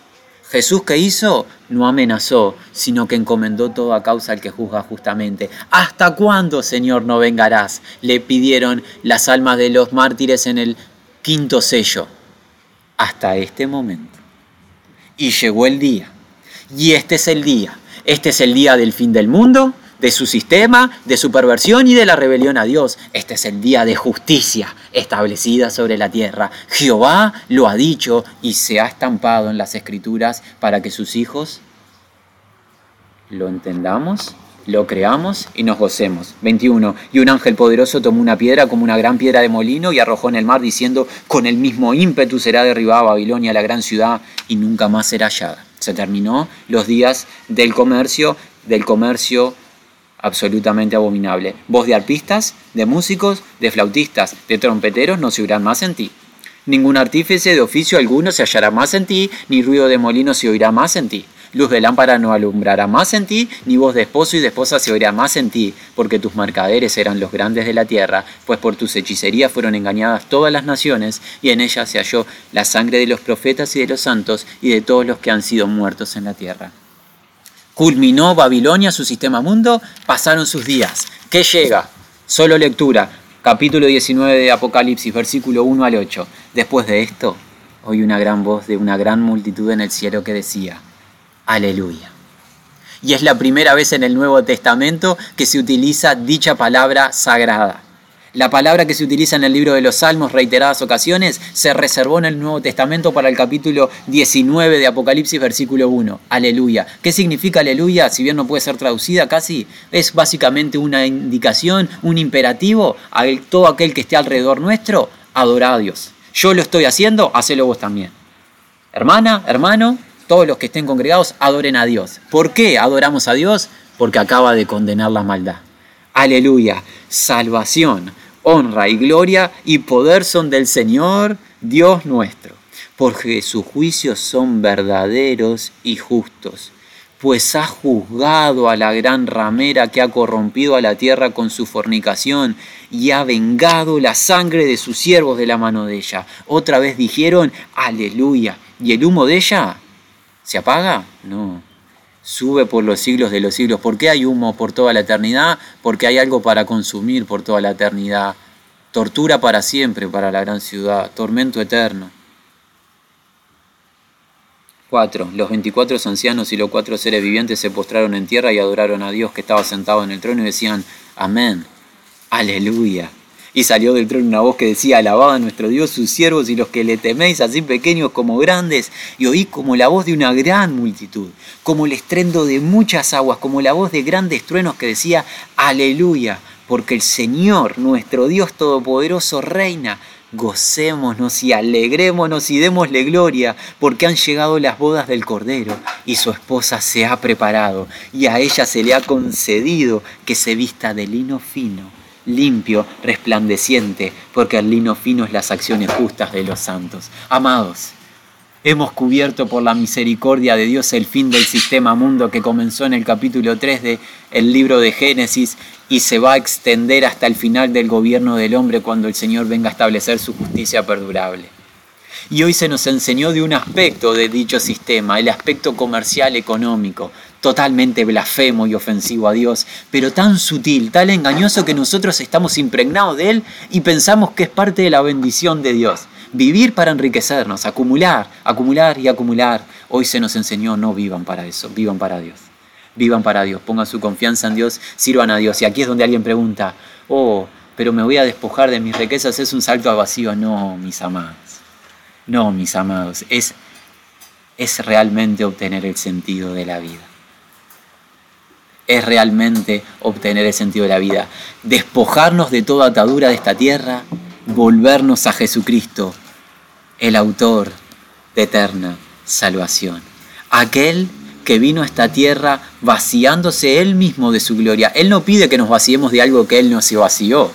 S1: Jesús que hizo no amenazó, sino que encomendó toda causa al que juzga justamente. ¿Hasta cuándo, Señor, no vengarás? Le pidieron las almas de los mártires en el quinto sello. Hasta este momento. Y llegó el día. Y este es el día. Este es el día del fin del mundo, de su sistema, de su perversión y de la rebelión a Dios. Este es el día de justicia establecida sobre la tierra. Jehová lo ha dicho y se ha estampado en las escrituras para que sus hijos lo entendamos lo creamos y nos gocemos. 21. Y un ángel poderoso tomó una piedra como una gran piedra de molino y arrojó en el mar diciendo, con el mismo ímpetu será derribada Babilonia, la gran ciudad, y nunca más será hallada. Se terminó los días del comercio, del comercio absolutamente abominable. Voz de arpistas, de músicos, de flautistas, de trompeteros no se oirán más en ti. Ningún artífice de oficio alguno se hallará más en ti, ni ruido de molino se oirá más en ti Luz de lámpara no alumbrará más en ti, ni voz de esposo y de esposa se oirá más en ti, porque tus mercaderes eran los grandes de la tierra, pues por tus hechicerías fueron engañadas todas las naciones, y en ellas se halló la sangre de los profetas y de los santos y de todos los que han sido muertos en la tierra. Culminó Babilonia su sistema mundo, pasaron sus días. ¿Qué llega? Solo lectura, capítulo 19 de Apocalipsis, versículo 1 al 8. Después de esto, oí una gran voz de una gran multitud en el cielo que decía, Aleluya. Y es la primera vez en el Nuevo Testamento que se utiliza dicha palabra sagrada. La palabra que se utiliza en el libro de los Salmos reiteradas ocasiones se reservó en el Nuevo Testamento para el capítulo 19 de Apocalipsis, versículo 1. Aleluya. ¿Qué significa aleluya? Si bien no puede ser traducida casi, es básicamente una indicación, un imperativo a todo aquel que esté alrededor nuestro, adorar a Dios. Yo lo estoy haciendo, hacelo vos también. Hermana, hermano, todos los que estén congregados adoren a Dios. ¿Por qué adoramos a Dios? Porque acaba de condenar la maldad. Aleluya. Salvación, honra y gloria y poder son del Señor Dios nuestro, porque sus juicios son verdaderos y justos, pues ha juzgado a la gran ramera que ha corrompido a la tierra con su fornicación y ha vengado la sangre de sus siervos de la mano de ella. Otra vez dijeron, aleluya. ¿Y el humo de ella? ¿Se apaga? No. Sube por los siglos de los siglos. ¿Por qué hay humo por toda la eternidad? Porque hay algo para consumir por toda la eternidad. Tortura para siempre para la gran ciudad. Tormento eterno. 4. Los 24 ancianos y los cuatro seres vivientes se postraron en tierra y adoraron a Dios que estaba sentado en el trono y decían, Amén, aleluya. Y salió del trono una voz que decía, alabad a nuestro Dios, sus siervos y los que le teméis, así pequeños como grandes. Y oí como la voz de una gran multitud, como el estrendo de muchas aguas, como la voz de grandes truenos que decía, aleluya, porque el Señor, nuestro Dios Todopoderoso, reina. Gocémonos y alegrémonos y démosle gloria, porque han llegado las bodas del Cordero y su esposa se ha preparado, y a ella se le ha concedido que se vista de lino fino limpio, resplandeciente, porque el lino fino es las acciones justas de los santos. Amados, hemos cubierto por la misericordia de Dios el fin del sistema mundo que comenzó en el capítulo 3 del el libro de Génesis y se va a extender hasta el final del gobierno del hombre cuando el Señor venga a establecer su justicia perdurable. Y hoy se nos enseñó de un aspecto de dicho sistema, el aspecto comercial económico, totalmente blasfemo y ofensivo a Dios, pero tan sutil, tan engañoso que nosotros estamos impregnados de él y pensamos que es parte de la bendición de Dios. Vivir para enriquecernos, acumular, acumular y acumular. Hoy se nos enseñó, no vivan para eso, vivan para Dios. Vivan para Dios, pongan su confianza en Dios, sirvan a Dios. Y aquí es donde alguien pregunta, oh, pero me voy a despojar de mis riquezas, es un salto al vacío. No, mis amados. No, mis amados, es, es realmente obtener el sentido de la vida es realmente obtener el sentido de la vida. Despojarnos de toda atadura de esta tierra, volvernos a Jesucristo, el autor de eterna salvación. Aquel que vino a esta tierra vaciándose él mismo de su gloria. Él no pide que nos vaciemos de algo que él no se vació.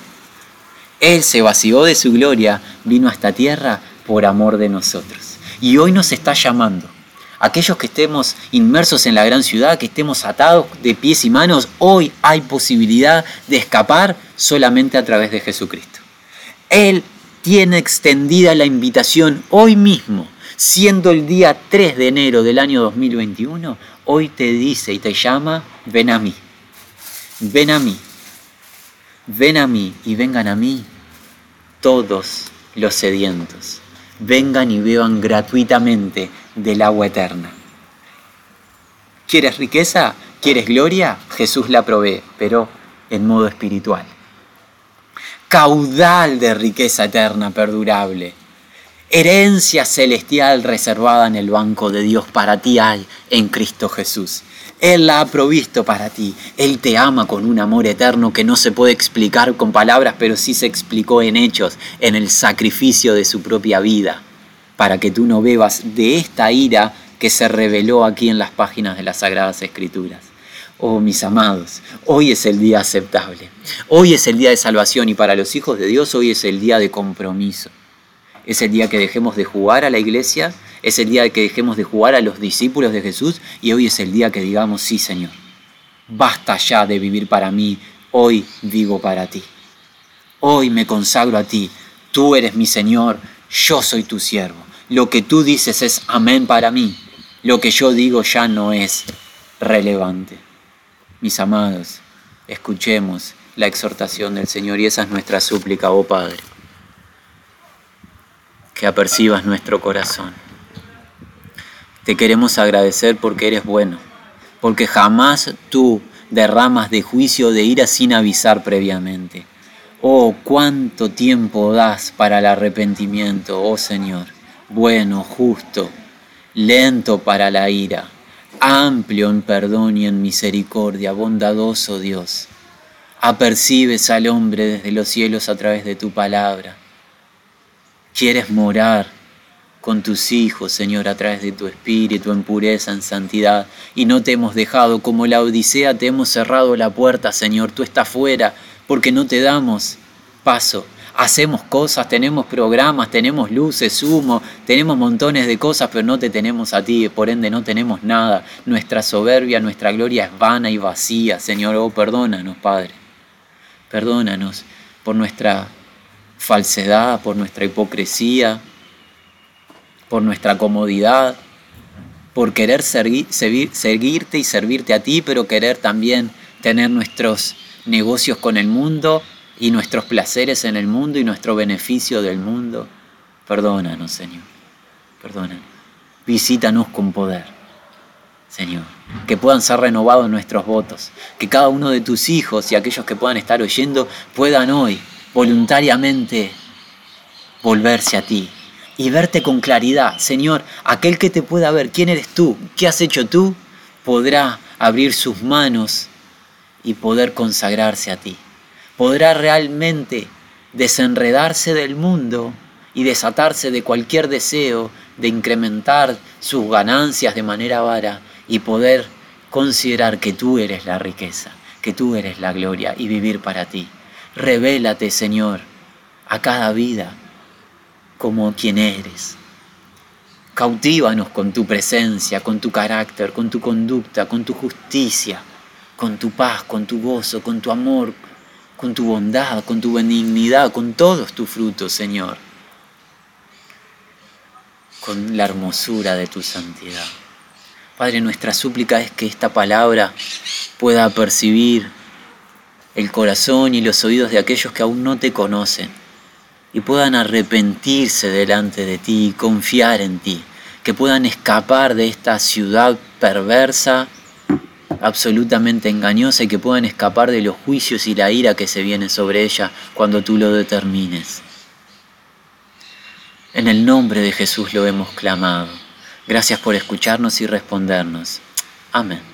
S1: Él se vació de su gloria, vino a esta tierra por amor de nosotros. Y hoy nos está llamando. Aquellos que estemos inmersos en la gran ciudad, que estemos atados de pies y manos, hoy hay posibilidad de escapar solamente a través de Jesucristo. Él tiene extendida la invitación hoy mismo, siendo el día 3 de enero del año 2021, hoy te dice y te llama, ven a mí, ven a mí, ven a mí y vengan a mí todos los sedientos, vengan y beban gratuitamente del agua eterna. ¿Quieres riqueza? ¿Quieres gloria? Jesús la provee, pero en modo espiritual caudal de riqueza eterna perdurable. Herencia celestial reservada en el banco de Dios para ti hay en Cristo Jesús. Él la ha provisto para ti. Él te ama con un amor eterno que no se puede explicar con palabras, pero sí se explicó en hechos, en el sacrificio de su propia vida, para que tú no bebas de esta ira que se reveló aquí en las páginas de las Sagradas Escrituras. Oh, mis amados, hoy es el día aceptable. Hoy es el día de salvación y para los hijos de Dios hoy es el día de compromiso. Es el día que dejemos de jugar a la iglesia, es el día que dejemos de jugar a los discípulos de Jesús y hoy es el día que digamos, sí Señor, basta ya de vivir para mí, hoy vivo para ti. Hoy me consagro a ti, tú eres mi Señor, yo soy tu siervo. Lo que tú dices es amén para mí, lo que yo digo ya no es relevante. Mis amados, escuchemos la exhortación del Señor y esa es nuestra súplica, oh Padre, que apercibas nuestro corazón. Te queremos agradecer porque eres bueno, porque jamás tú derramas de juicio de ira sin avisar previamente. Oh, cuánto tiempo das para el arrepentimiento, oh Señor, bueno, justo, lento para la ira amplio en perdón y en misericordia, bondadoso Dios. Apercibes al hombre desde los cielos a través de tu palabra. Quieres morar con tus hijos, Señor, a través de tu espíritu en pureza, en santidad. Y no te hemos dejado, como la Odisea, te hemos cerrado la puerta, Señor. Tú estás fuera porque no te damos paso hacemos cosas, tenemos programas, tenemos luces, humo, tenemos montones de cosas, pero no te tenemos a ti, por ende no tenemos nada. Nuestra soberbia, nuestra gloria es vana y vacía, Señor. Oh, perdónanos, Padre. Perdónanos por nuestra falsedad, por nuestra hipocresía, por nuestra comodidad, por querer seguirte y servirte a ti, pero querer también tener nuestros negocios con el mundo y nuestros placeres en el mundo y nuestro beneficio del mundo. Perdónanos, Señor. Perdónanos. Visítanos con poder, Señor. Que puedan ser renovados nuestros votos. Que cada uno de tus hijos y aquellos que puedan estar oyendo puedan hoy voluntariamente volverse a ti y verte con claridad. Señor, aquel que te pueda ver quién eres tú, qué has hecho tú, podrá abrir sus manos y poder consagrarse a ti podrá realmente desenredarse del mundo y desatarse de cualquier deseo de incrementar sus ganancias de manera vara y poder considerar que tú eres la riqueza, que tú eres la gloria y vivir para ti. Revélate, Señor, a cada vida como quien eres. Cautívanos con tu presencia, con tu carácter, con tu conducta, con tu justicia, con tu paz, con tu gozo, con tu amor, con tu bondad, con tu benignidad, con todos tus frutos, Señor, con la hermosura de tu santidad. Padre, nuestra súplica es que esta palabra pueda percibir el corazón y los oídos de aquellos que aún no te conocen y puedan arrepentirse delante de ti y confiar en ti, que puedan escapar de esta ciudad perversa absolutamente engañosa y que puedan escapar de los juicios y la ira que se viene sobre ella cuando tú lo determines. En el nombre de Jesús lo hemos clamado. Gracias por escucharnos y respondernos. Amén.